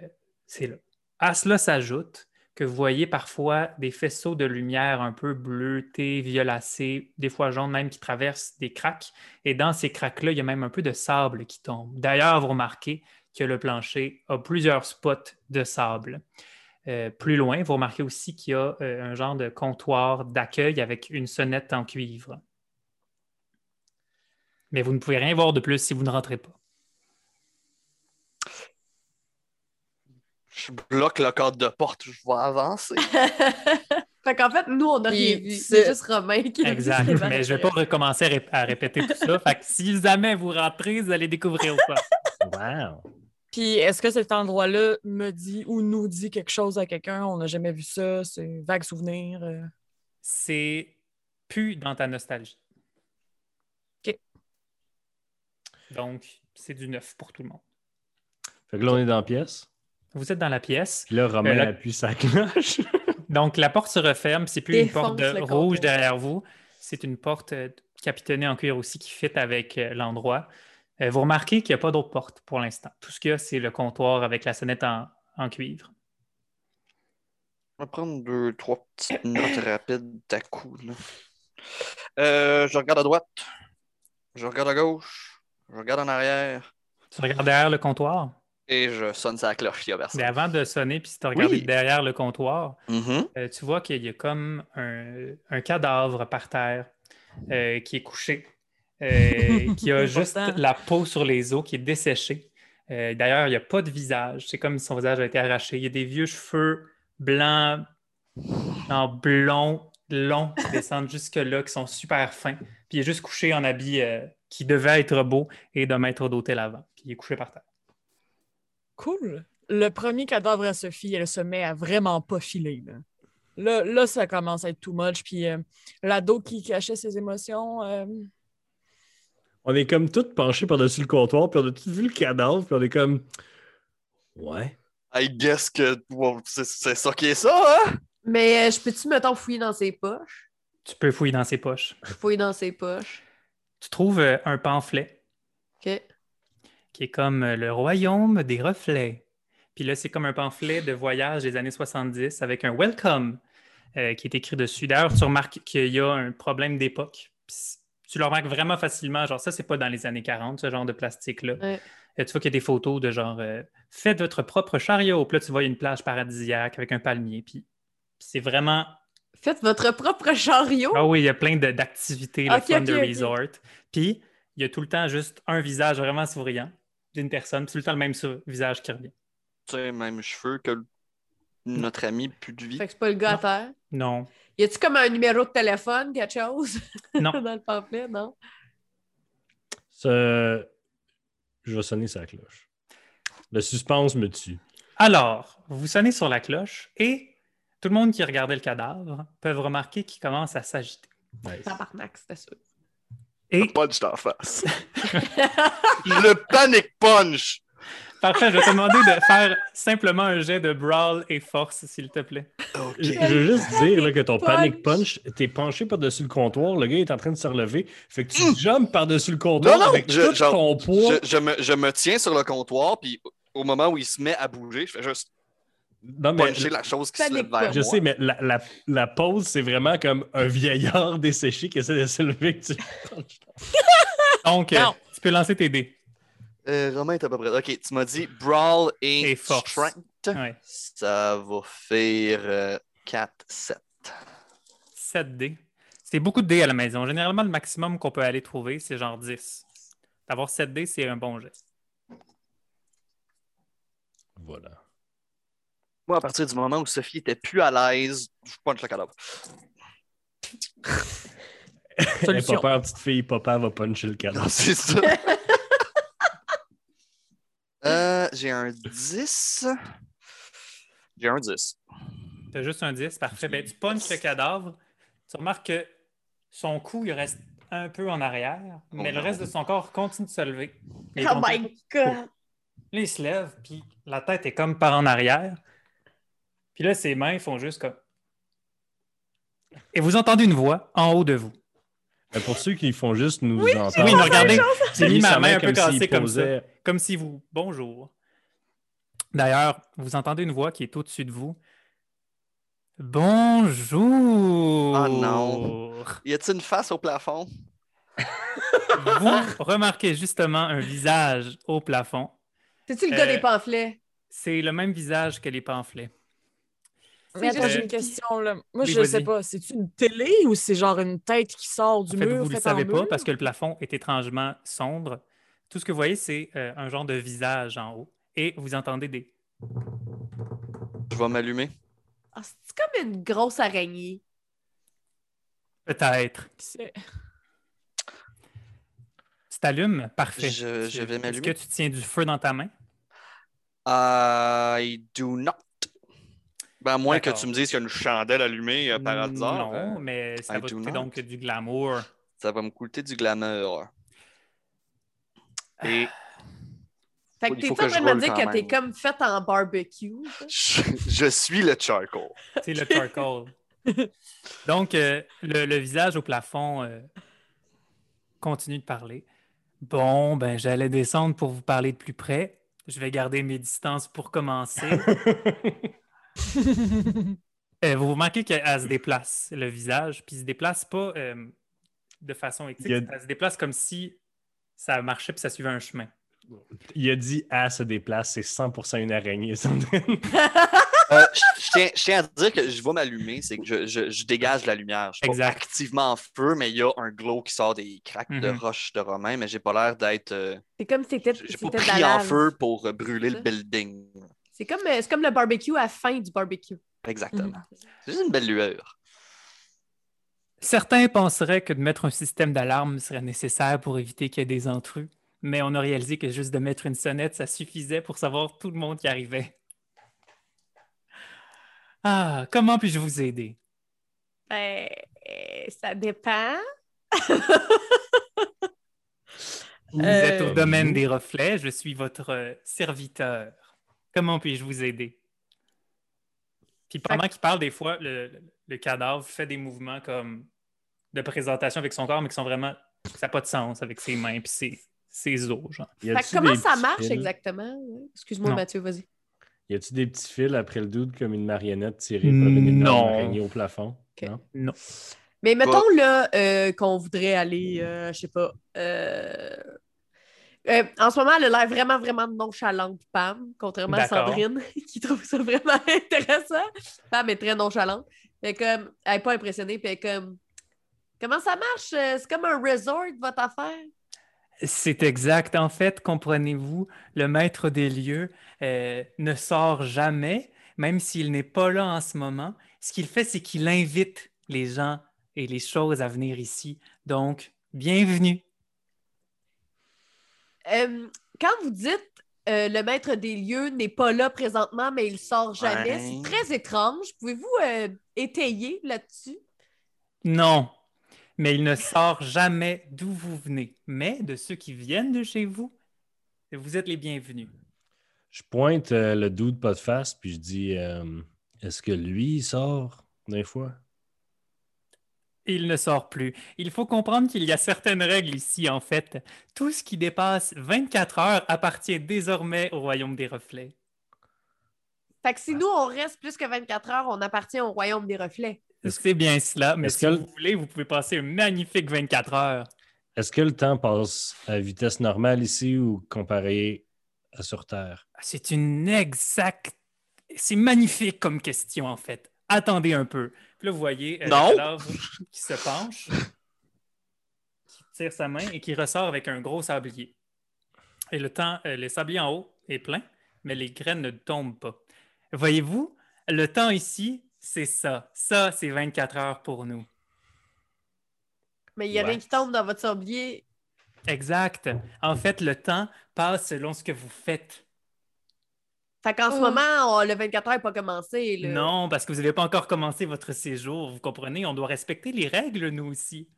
c'est là. À cela s'ajoute que vous voyez parfois des faisceaux de lumière un peu bleutés, violacés, des fois jaunes même, qui traversent des craques. Et dans ces craques-là, il y a même un peu de sable qui tombe. D'ailleurs, vous remarquez que le plancher a plusieurs spots de sable. Plus loin, vous remarquez aussi qu'il y a un genre de comptoir d'accueil avec une sonnette en cuivre. Mais vous ne pouvez rien voir de plus si vous ne rentrez pas. Je bloque le cadre de porte, je vais avancer. *laughs* fait qu'en fait, nous, on n'a rien vu. c'est- juste Romain qui Exact. Mais je ne vais pas recommencer à, ré- à répéter tout ça. Fait que si jamais vous rentrez, vous allez découvrir ça. Wow. Puis est-ce que cet endroit-là me dit ou nous dit quelque chose à quelqu'un? On n'a jamais vu ça, c'est vague souvenir. euh. C'est plus dans ta nostalgie. OK. Donc, c'est du neuf pour tout le monde. Fait que là, on est dans la pièce. Vous êtes dans la pièce. Puis là, Romain Euh, là- appuie sa cloche. *laughs* Donc, la porte se referme. C'est plus une porte de rouge derrière vous. C'est une porte euh, capitonnée en cuir aussi qui fit avec euh, l'endroit. Euh, vous remarquez qu'il n'y a pas d'autre porte pour l'instant. Tout ce qu'il y a, c'est le comptoir avec la sonnette en, en cuivre. On va prendre deux, trois petites notes rapides à coup. là. Euh, je regarde à droite. Je regarde à gauche. Je regarde en arrière. Tu regardes derrière le comptoir? Et je sonne sa cloche, il y a personne. Mais avant de sonner, puis si tu regardes Oui. derrière le comptoir, Mhm. euh, tu vois qu'il y a comme un, un cadavre par terre euh, qui est couché, euh, *laughs* qui a juste la peau sur les os, qui est desséchée. Euh, D'ailleurs, il n'y a pas de visage. C'est comme si son visage a été arraché. Il y a des vieux cheveux blancs, en blond, longs, qui descendent *laughs* jusque-là, qui sont super fins. Puis il est juste couché en habit euh, qui devait être beau et de maître d'hôtel avant. Puis il est couché par terre. Cool. Le premier cadavre à Sophie, elle se met à vraiment pas filer. Là, là, là, ça commence à être too much. Puis euh, l'ado qui cachait ses émotions, euh, On est comme tous penchés par-dessus le comptoir, puis on a tous vu le cadavre, puis on est comme. Ouais. I guess que wow, c'est ça qui est ça, hein? Mais euh, je peux-tu, mettons, fouiller dans ses poches? Tu peux fouiller dans ses poches. Je fouille dans ses poches. Tu trouves euh, un pamphlet OK. qui est comme euh, le royaume des reflets. Puis là, c'est comme un pamphlet de voyage des années 70 avec un welcome euh, qui est écrit dessus. D'ailleurs, tu remarques qu'il y a un problème d'époque. Tu le remarques vraiment facilement. Genre, ça, c'est pas dans les années 40, ce genre de plastique-là. Ouais. Euh, tu vois qu'il y a des photos de genre euh, faites votre propre chariot. Puis là, tu vois une plage paradisiaque avec un palmier. Puis c'est vraiment. Faites votre propre chariot. Ah oui, il y a plein de- d'activités, le Ok, fun ok, de ok. resort. Puis il y a tout le temps juste un visage vraiment souriant d'une personne. Puis tout le temps le même sou- visage qui revient. Tu sais, même cheveux que le- notre ami plus de vie. Fait que c'est pas le gars à terre. Non. Y a-tu comme un numéro de téléphone, quelque chose? *laughs* Non. dans le pamphlet, non? Ça- Je vais sonner sa cloche. Le suspense me tue. Alors, vous sonnez sur la cloche et tout le monde qui regardait le cadavre peuvent remarquer qu'il commence à s'agiter. Nice. Tabarnak, c'était sûr. Et Punch d'en face. le panic punch! parfait, je vais te demander de faire simplement un jet de brawl et force, s'il te plaît. Ok. Je veux juste dire là, que ton Panic panic punch, t'es penché par-dessus le comptoir, le gars est en train de se relever, fait que tu jumpes par-dessus le comptoir Mm. Non, non, avec je- tout genre, ton poids. Je, je me, je me tiens sur le comptoir, puis au moment où il se met à bouger, je fais juste Non, mais puncher la chose qui se Panic lève vers punch. je moi. sais, mais la, la, la pose, c'est vraiment comme un vieillard desséché qui essaie de se lever. que tu- *laughs* Donc, euh, Non. tu peux lancer tes dés. Euh, Romain est à peu près. Ok, tu m'as dit brawl et, Et force. strength. Ouais. Ça va faire euh, 4, 7. 7 dés. C'est beaucoup de dés à la maison. Généralement, le maximum qu'on peut aller trouver, c'est genre 10. D'avoir 7 dés, c'est un bon geste. Voilà. Moi, à partir du moment où Sophie était plus à l'aise, je punch *laughs* le cadavre. Solution. papa, petite fille, papa va puncher le *laughs* cadavre. Non, c'est ça. *laughs* Euh, j'ai un 10. J'ai un 10. Tu as juste un 10, parfait. Ben, tu punches le cadavre. Tu remarques que son cou, il reste un peu en arrière, mais le reste de son corps continue de se lever. Oh my god! Là, il se lève, puis la tête est comme par en arrière. Puis là, ses mains font juste comme. Et vous entendez une voix en haut de vous. Mais pour ceux qui font juste nous entendre. Oui, mais regardez, j'ai mis il ma sa main un peu cassée comme ça. posait- Comme si vous. Bonjour. D'ailleurs, vous entendez une voix qui est au-dessus de vous. Bonjour. Ah non. Y a-t-il une face au plafond? *laughs* Vous remarquez justement un visage au plafond. C'est-tu le gars Euh, des pamphlets? C'est le même visage que les pamphlets. Mais attends, j'ai une question là. Moi, oui, je sais vas-y. pas. C'est une télé ou c'est genre une tête qui sort du En fait, mur? vous ne le savez pas mur? parce que le plafond est étrangement sombre. Tout ce que vous voyez, c'est euh, un genre de visage en haut. Et vous entendez des. Je vais m'allumer. Ah, c'est comme une grosse araignée? Peut-être. C'est- Tu t'allumes? Parfait. Je- je vais Est-ce m'allumer. que tu tiens du feu dans ta main? I do not. Ben, à moins que tu me dises qu'il y a une chandelle allumée euh, par hasard. Non, euh, mais ça I va coûter donc du glamour. ça va me coûter du glamour. Et Fait Il que t'es en train de me dire que t'es comme faite en barbecue. *laughs* je, je suis le charcoal. C'est le charcoal. *laughs* Donc, euh, le, le visage au plafond euh, continue de parler. Bon, ben, j'allais descendre pour vous parler de plus près. Je vais garder mes distances pour commencer. *laughs* *laughs* Euh, vous remarquez qu'elle se déplace, le visage, puis se déplace pas euh, de façon éthique. A- Elle se déplace comme si ça marchait puis ça suivait un chemin. Il a dit à se déplace, c'est 100% une araignée. Sandrine. *laughs* Euh, je, tiens, je tiens à te dire que je vais m'allumer, c'est que je, je- je dégage la lumière. Je suis pas Exact. activement en feu, mais il y a un glow qui sort des craques de Mhm. roches de Romain, mais j'ai pas l'air d'être. euh, C'est comme si c'était j'ai pas pris en feu pour euh, brûler le building. C'est comme, euh, c'est comme le barbecue à la fin du barbecue. Exactement. Mhm. C'est juste une belle lueur. Certains penseraient que de mettre un système d'alarme serait nécessaire pour éviter qu'il y ait des intrus, mais on a réalisé que juste de mettre une sonnette, ça suffisait pour savoir tout le monde qui arrivait. Ah, comment puis-je vous aider? Ben, euh, ça dépend. Vous Euh, êtes au domaine des reflets, je suis votre euh, serviteur. Comment puis-je vous aider? Puis pendant qu'il parle, des fois, le, le- cadavre fait des mouvements comme de présentation avec son corps, mais qui sont vraiment. Ça n'a pas de sens avec ses mains puis ses, ses os, genre. Y Fait que a-tu comment ça marche fils? exactement? Excuse-moi, Non. Mathieu, vas-y. Y a-tu des petits fils après le doute comme une marionnette tirée par une énorme Non. araignée au plafond? Non? Mais mettons là euh, qu'on voudrait aller, euh, je sais pas. euh, euh, en ce moment, elle a l'air vraiment, vraiment nonchalante, Pam, contrairement à. Sandrine, *laughs* qui trouve ça vraiment *laughs* intéressant. Pam est très nonchalante. Fait comme, elle n'est pas impressionnée, comme, comment ça marche? Euh, C'est comme un resort, votre affaire? C'est exact. En fait, comprenez-vous, le maître des lieux euh, ne sort jamais, même s'il n'est pas là en ce moment. Ce qu'il fait, c'est qu'il invite les gens et les choses à venir ici. Donc, bienvenue. Euh, quand vous dites euh, le maître des lieux n'est pas là présentement, mais il sort jamais, Ouais. c'est très étrange. Pouvez-vous euh, étayer là-dessus? Non, mais il ne sort jamais d'où vous venez. Mais de ceux qui viennent de chez vous, vous êtes les bienvenus. Je pointe euh, le doute pas de face, puis je dis euh, Est-ce que lui, il sort d'un fois? Il ne sort plus. Il faut comprendre qu'il y a certaines règles ici, en fait. Tout ce qui dépasse 24 heures appartient désormais au royaume des reflets. Fait que si nous, on reste plus que 24 heures, on appartient au royaume des reflets. Est-ce C'est bien cela, mais si que- vous voulez, vous pouvez passer une magnifique 24 heures. Est-ce que le temps passe à vitesse normale ici ou comparé à sur Terre? C'est une exacte... C'est magnifique comme question, en fait. Attendez un peu. Puis là, vous voyez euh, Non. qui se penche, qui tire sa main et qui ressort avec un gros sablier. Et le temps, euh, le sablier en haut est plein, mais les graines ne tombent pas. Voyez-vous, le temps ici, c'est ça. Ça, c'est 24 heures pour nous. Mais il n'y a Ouais. rien qui tombe dans votre sablier. Exact. En fait, le temps passe selon ce que vous faites. Fait qu'en ce Oh. moment, on- le 24 heures n'est pas commencé. là. Non, parce que vous n'avez pas encore commencé votre séjour. Vous comprenez? On doit respecter les règles, nous aussi.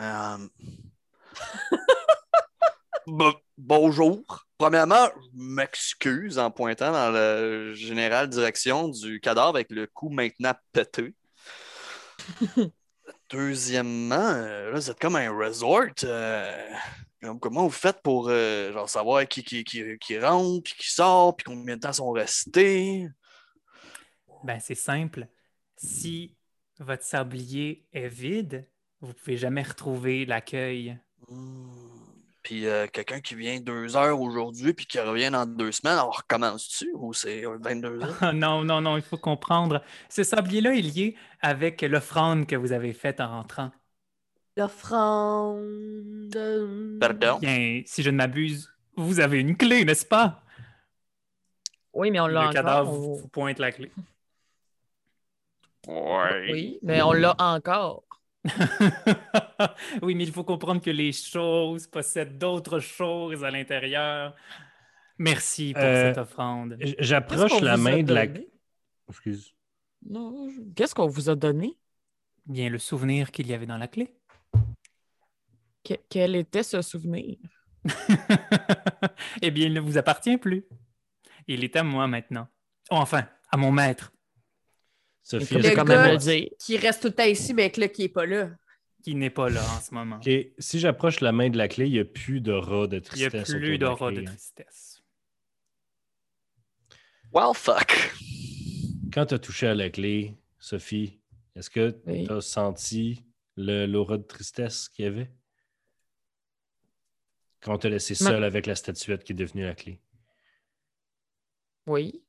Euh, *laughs* bo- bonjour. Premièrement, je m'excuse en pointant dans la générale direction du cadavre avec le cou maintenant pété. *laughs* Deuxièmement, euh, là, vous êtes comme un resort. euh, comme- comment vous faites pour euh, genre, savoir qui, qui, qui, qui rentre, puis qui sort, puis combien de temps sont restés? Ben, c'est simple. Si votre sablier est vide, vous pouvez jamais retrouver l'accueil. Hmm. Puis euh, quelqu'un qui vient deux heures aujourd'hui puis qui revient dans deux semaines, on recommence-tu ou c'est 22 heures? *laughs* Non, non, non, il faut comprendre. Ce sablier-là est lié avec l'offrande que vous avez faite en rentrant. L'offrande. Pardon? Bien, si je ne m'abuse, vous avez une clé, n'est-ce pas? Oui, mais on l'a Le cadavre encore. vous, on- vous pointe la clé. Ouais. Oui, mais on l'a encore. *laughs* oui, mais il faut comprendre que les choses possèdent d'autres choses à l'intérieur. Merci pour Euh, cette offrande. J'approche la main de la. donné? Excuse. Non, je- qu'est-ce qu'on vous a donné? Bien, le souvenir qu'il y avait dans la clé. Que- quel était ce souvenir? *laughs* eh bien, il ne vous appartient plus. Il est à moi maintenant. Enfin, à mon maître, Sophie, Le quand gars- même le dire. Qui reste tout le temps ici, mais que là, qui est pas là. qui n'est pas là en ce moment. Si j'approche la main de la clé, il n'y a plus d'aura de Il n'y a tristesse. plus de d'aura de hein. tristesse. Well, fuck. Quand tu as touché à la clé, Sophie, est-ce que Oui. tu as senti l'aura de tristesse qu'il y avait? Quand on t'a laissé Ma- seul avec la statuette qui est devenue la clé. Oui.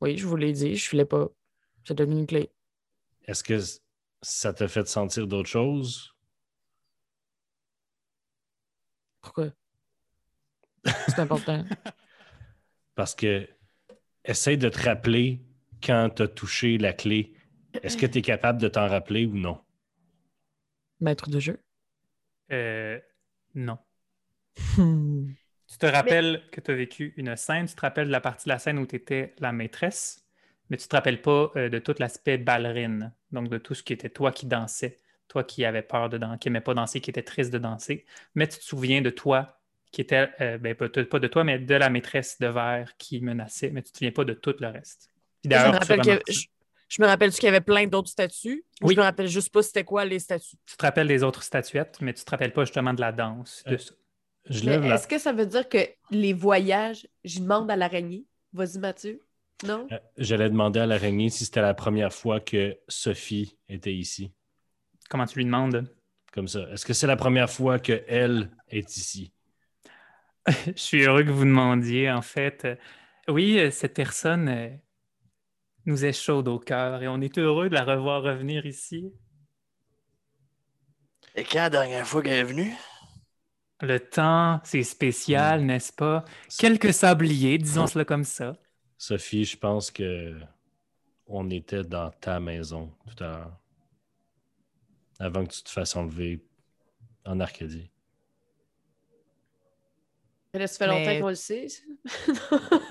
Oui, je vous l'ai dit, je filais pas. C'est devenu une clé. Est-ce que ça t'a fait sentir d'autres choses? Pourquoi? C'est important. *laughs* Parce que essaye de te rappeler quand tu as touché la clé. Est-ce que tu es capable de t'en rappeler ou non? Maître de jeu. Euh, non. Hmm. Tu te rappelles que tu as vécu une scène, tu te rappelles de la partie de la scène où tu étais la maîtresse, mais tu te rappelles pas euh, de tout l'aspect ballerine, donc de tout ce qui était toi qui dansais, toi qui avais peur de danser, qui aimais pas danser, qui était triste de danser, mais tu te souviens de toi qui était, euh, ben, pas, pas de toi, mais de la maîtresse de verre qui menaçait, mais tu te souviens pas de tout le reste. Puis Je me rappelle qu'il y avait- remarques- je- je me rappelle qu'il y avait plein d'autres statues. ou Oui. Je me rappelle juste pas c'était quoi les statues. tu te rappelles des autres statuettes, mais tu te rappelles pas justement de la danse, de Euh, ça. Je Mais lève la... est-ce que ça veut dire que les voyages, je demande à l'araignée? Vas-y, Mathieu. Non? Euh, J'allais demander à l'araignée si c'était la première fois que Sophie était ici. Comment tu lui demandes? Comme ça. Est-ce que c'est la première fois qu'elle est ici? *laughs* Je suis heureux que vous demandiez, en fait. Euh, Oui, euh, cette personne nous est chaude au cœur et on est heureux de la revoir revenir ici. Et quand la dernière fois qu'elle est venue? Le temps, c'est spécial, n'est-ce pas? Quelques sabliers, disons cela comme ça. Sophie, je pense que on était dans ta maison tout à l'heure. Avant que tu te fasses enlever en Arcadie. Mais là, ça fait Mais- longtemps qu'on le sait. *laughs*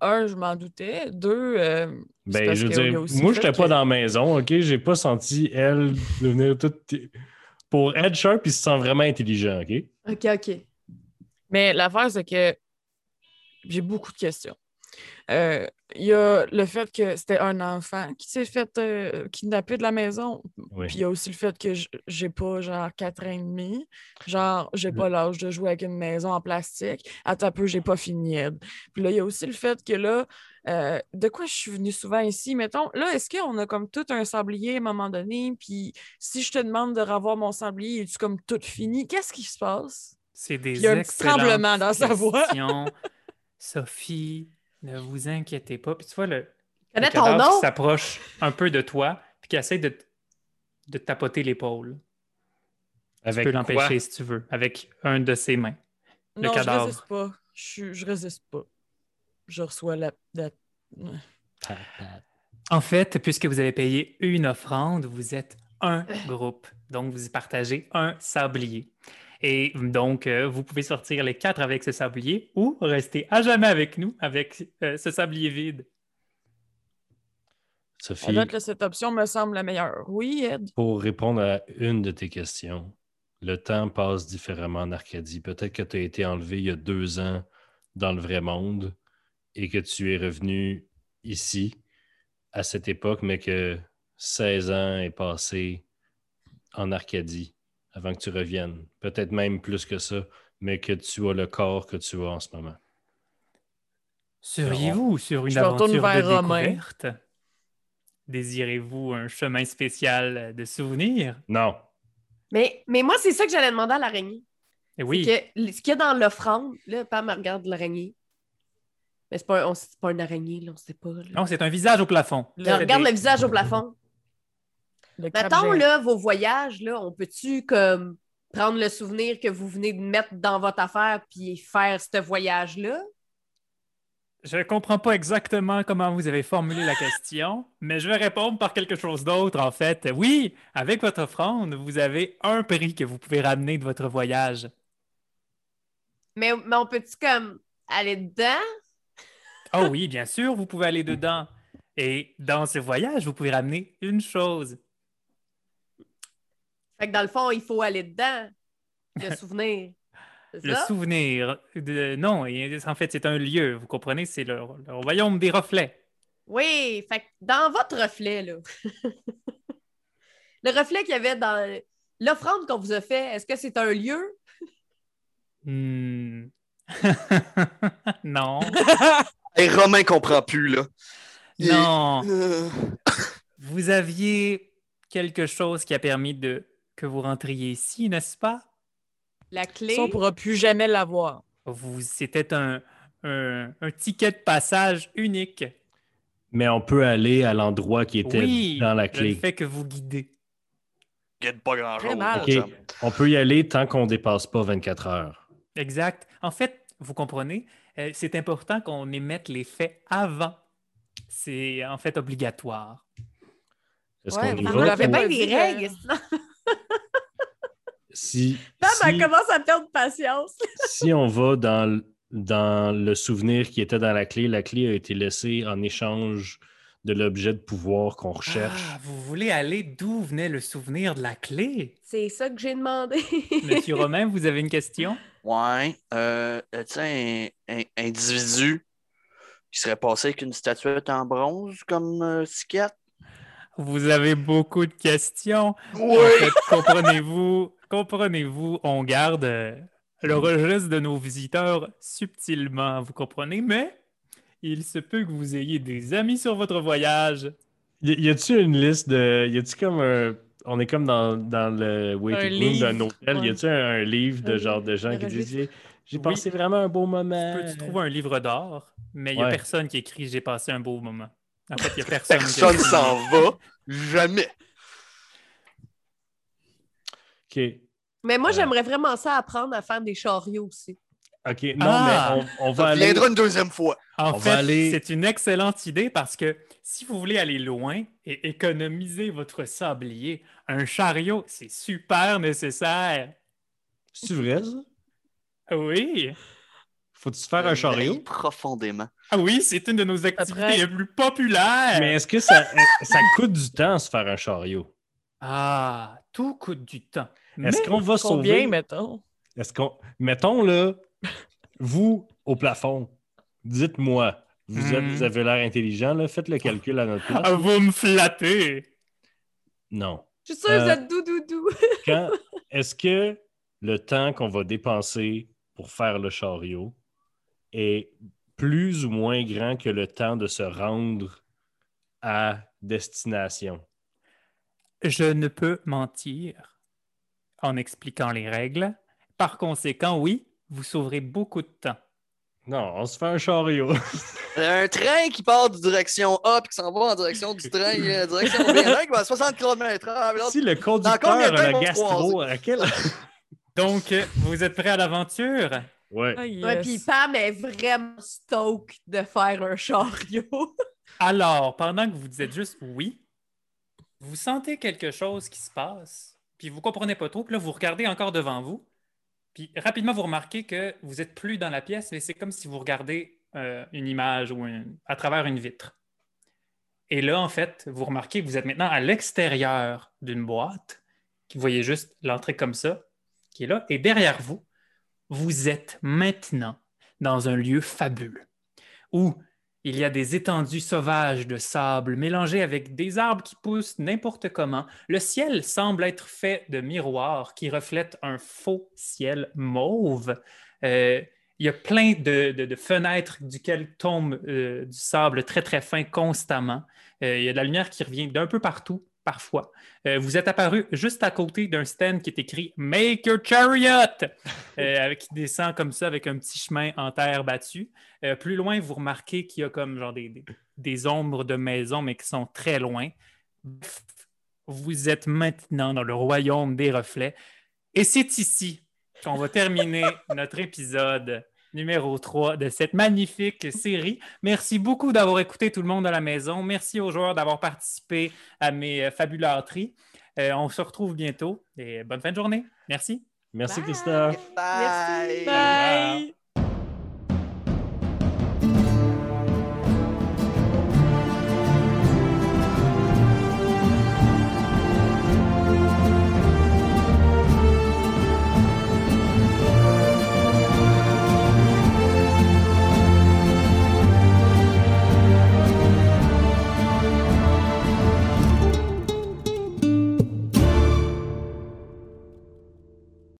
Un, je m'en doutais. Deux, euh, c'est Ben, parce je veux dire, aussi moi, je n'étais pas que- dans la maison, OK? J'ai pas senti elle devenir toute. Pour Ed Sharp, il se sent vraiment intelligent, OK? OK, OK. Mais l'affaire, c'est que j'ai beaucoup de questions. Euh, Il y a le fait que c'était un enfant qui s'est fait euh, kidnapper de la maison. Oui. Puis il y a aussi le fait que j'ai pas genre 4 ans et demi. Genre, j'ai pas l'âge de jouer avec une maison en plastique. Attends un peu, j'ai pas fini. Puis là, il y a aussi le fait que là, euh, de quoi je suis venue souvent ici, mettons, là, est-ce qu'on a comme tout un sablier à un moment donné? Puis si je te demande de revoir mon sablier, es-tu comme tout fini? Qu'est-ce qui se passe? C'est des Il y a un petit tremblement dans sa voix. *laughs* Sophie, ne vous inquiétez pas. Puis tu vois, le, le cadavre qui nom? s'approche un peu de toi, puis qui essaie de, de te tapoter l'épaule. Tu peux l'empêcher si tu veux, avec un de ses mains. Le non, cadavre. je résiste pas. Je, je résiste pas. Je reçois la. En fait, puisque vous avez payé une offrande, vous êtes un groupe. Donc, vous y partagez un sablier. Et donc, euh, vous pouvez sortir les quatre avec ce sablier ou rester à jamais avec nous avec euh, ce sablier vide. Sophie, date, là, cette option me semble la meilleure. Oui, Ed? pour répondre à une de tes questions, le temps passe différemment en Arcadie. Peut-être que tu as été enlevé il y a deux ans dans le vrai monde et que tu es revenu ici à cette époque, mais que 16 ans est passé en Arcadie avant que tu reviennes. Peut-être même plus que ça, mais que tu as le corps que tu as en ce moment. Seriez-vous sur une Je aventure de vers Romain. découverte? Désirez-vous un chemin spécial de souvenirs? Non. Mais, mais moi, c'est ça que j'allais demander à l'araignée. Et oui, que ce qu'il y a dans l'offrande, là, Pam regarde l'araignée. Mais c'est pas, un- on- c'est pas une araignée, là, on sait pas. là. non, c'est un visage au plafond. Là, regarde le visage au plafond. Le Mettons, là, vos voyages, là, on peut-tu comme prendre le souvenir que vous venez de mettre dans votre affaire puis faire ce voyage-là? Je ne comprends pas exactement comment vous avez formulé la question, mais je vais répondre par quelque chose d'autre, en fait. Oui, avec votre offrande, vous avez un prix que vous pouvez ramener de votre voyage. Mais, mais on peut-tu comme aller dedans? Oh oui, bien sûr, vous pouvez aller dedans. Et dans ce voyage, vous pouvez ramener une chose. Fait que dans le fond, il faut aller dedans. Le *laughs* souvenir. Le ça? souvenir de... Non, en fait, c'est un lieu, vous comprenez, c'est le, le royaume des reflets. Oui, fait que dans votre reflet, là. *laughs* le reflet qu'il y avait dans l'offrande qu'on vous a fait, est-ce que c'est un lieu? Hmm. *laughs* non, Et Romain comprend plus, là. Il- non. Euh, Vous aviez quelque chose qui a permis de que vous rentriez ici, n'est-ce pas? La clé? Ça, on pourra plus jamais l'avoir. Vous, c'était un, un, un ticket de passage unique. Mais on peut aller à l'endroit qui était oui, dans la le clé. fait que vous guidez. guide pas Ok. chum. On peut y aller tant qu'on dépasse pas 24 heures. Exact. En fait, vous comprenez, euh, c'est important qu'on émette les faits avant. C'est en fait obligatoire. Est-ce Ouais, qu'on vous bien des euh, règles. sinon- Si, Pam, si, elle commence à perdre patience. si on va dans, dans le souvenir qui était dans la clé, la clé a été laissée en échange de l'objet de pouvoir qu'on recherche. Ah, vous voulez aller d'où venait le souvenir de la clé? C'est ça que j'ai demandé. *laughs* Monsieur Romain, vous avez une question? Ouais. Euh, tu sais, un, un individu qui serait passé avec une statuette en bronze comme euh. Vous avez beaucoup de questions. Oui. En fait, comprenez-vous, comprenez-vous, on garde euh, le registre de nos visiteurs subtilement, vous comprenez, mais il se peut que vous ayez des amis sur votre voyage. Y, y a-tu une liste de. Y a-tu comme un. On est comme dans, dans le waiting room d'un hôtel. ouais. Y a-tu un, un livre de Un genre de gens qui disent J'ai Oui. passé vraiment un beau moment. Peux-tu trouver un livre d'or? Mais il n'y a Ouais. personne qui écrit J'ai passé un beau moment. En fait, il n'y a personne. qui Personne s'en va. Jamais. Ok. Mais moi, Euh. j'aimerais vraiment ça apprendre à faire des chariots aussi. Ok. Non, Ah! mais on, on va aller. viendra une deuxième fois. En On fait, va aller- c'est une excellente idée parce que si vous voulez aller loin et économiser votre sablier, un chariot, c'est super nécessaire. C'est vrai, ça? Oui. Faut-tu faire un chariot? Profondément. Ah oui, c'est une de nos activités Après- les plus populaires. Mais est-ce que ça, ça coûte du temps se faire un chariot? Ah, tout coûte du temps. Est-ce qu'on va Combien, sauver? mettons? Est-ce qu'on. Mettons là, vous au plafond, dites-moi, vous, êtes- vous avez l'air intelligent, là, faites le calcul à notre place. ah, vous me flattez. Non. Je suis sûre que vous Euh. êtes doux-doux-doux. *laughs* Quand *laughs* est-ce que le temps qu'on va dépenser pour faire le chariot est plus ou moins grand que le temps de se rendre à destination? Je ne peux mentir en expliquant les règles. Par conséquent, oui, vous sauverez beaucoup de temps. Non, on se fait un chariot. Un train qui part de direction A puis qui s'en va en direction du train, euh, direction B. Un qui va à 60 km/h. si le conducteur a la gastro, à quel. Donc, euh, vous êtes prêts à l'aventure? Ouais. Ah, yes. Ouais, puis Pam est vraiment stoked de faire un chariot. *laughs* Alors, pendant que vous dites juste oui, vous sentez quelque chose qui se passe, puis vous comprenez pas trop, puis là, vous regardez encore devant vous, puis rapidement, vous remarquez que vous êtes plus dans la pièce, mais c'est comme si vous regardez euh, une image à travers une vitre. Et là, en fait, vous remarquez que vous êtes maintenant à l'extérieur d'une boîte, vous voyez juste l'entrée comme ça, qui est là, et derrière vous, vous êtes maintenant dans un lieu fabuleux, où il y a des étendues sauvages de sable mélangées avec des arbres qui poussent n'importe comment. Le ciel semble être fait de miroirs qui reflètent un faux ciel mauve. Euh, il y a plein de, fenêtres duquel tombe euh, du sable très très fin constamment. Euh, il y a de la lumière qui revient d'un peu partout parfois. Euh, vous êtes apparu juste à côté d'un stand qui est écrit Make your chariot, *laughs* euh, avec- qui descend comme ça avec un petit chemin en terre battue. Euh, plus loin, vous remarquez qu'il y a comme genre des, ombres de maisons, mais qui sont très loin. Vous êtes maintenant dans le royaume des reflets. Et c'est ici qu'on va terminer notre épisode numéro 3 de cette magnifique série. Merci beaucoup d'avoir écouté tout le monde à la maison. Merci aux joueurs d'avoir participé à mes euh, fabulâtries. Euh, on se retrouve bientôt et bonne fin de journée. Merci. Merci, Bye. Christophe. Bye. Merci. Bye.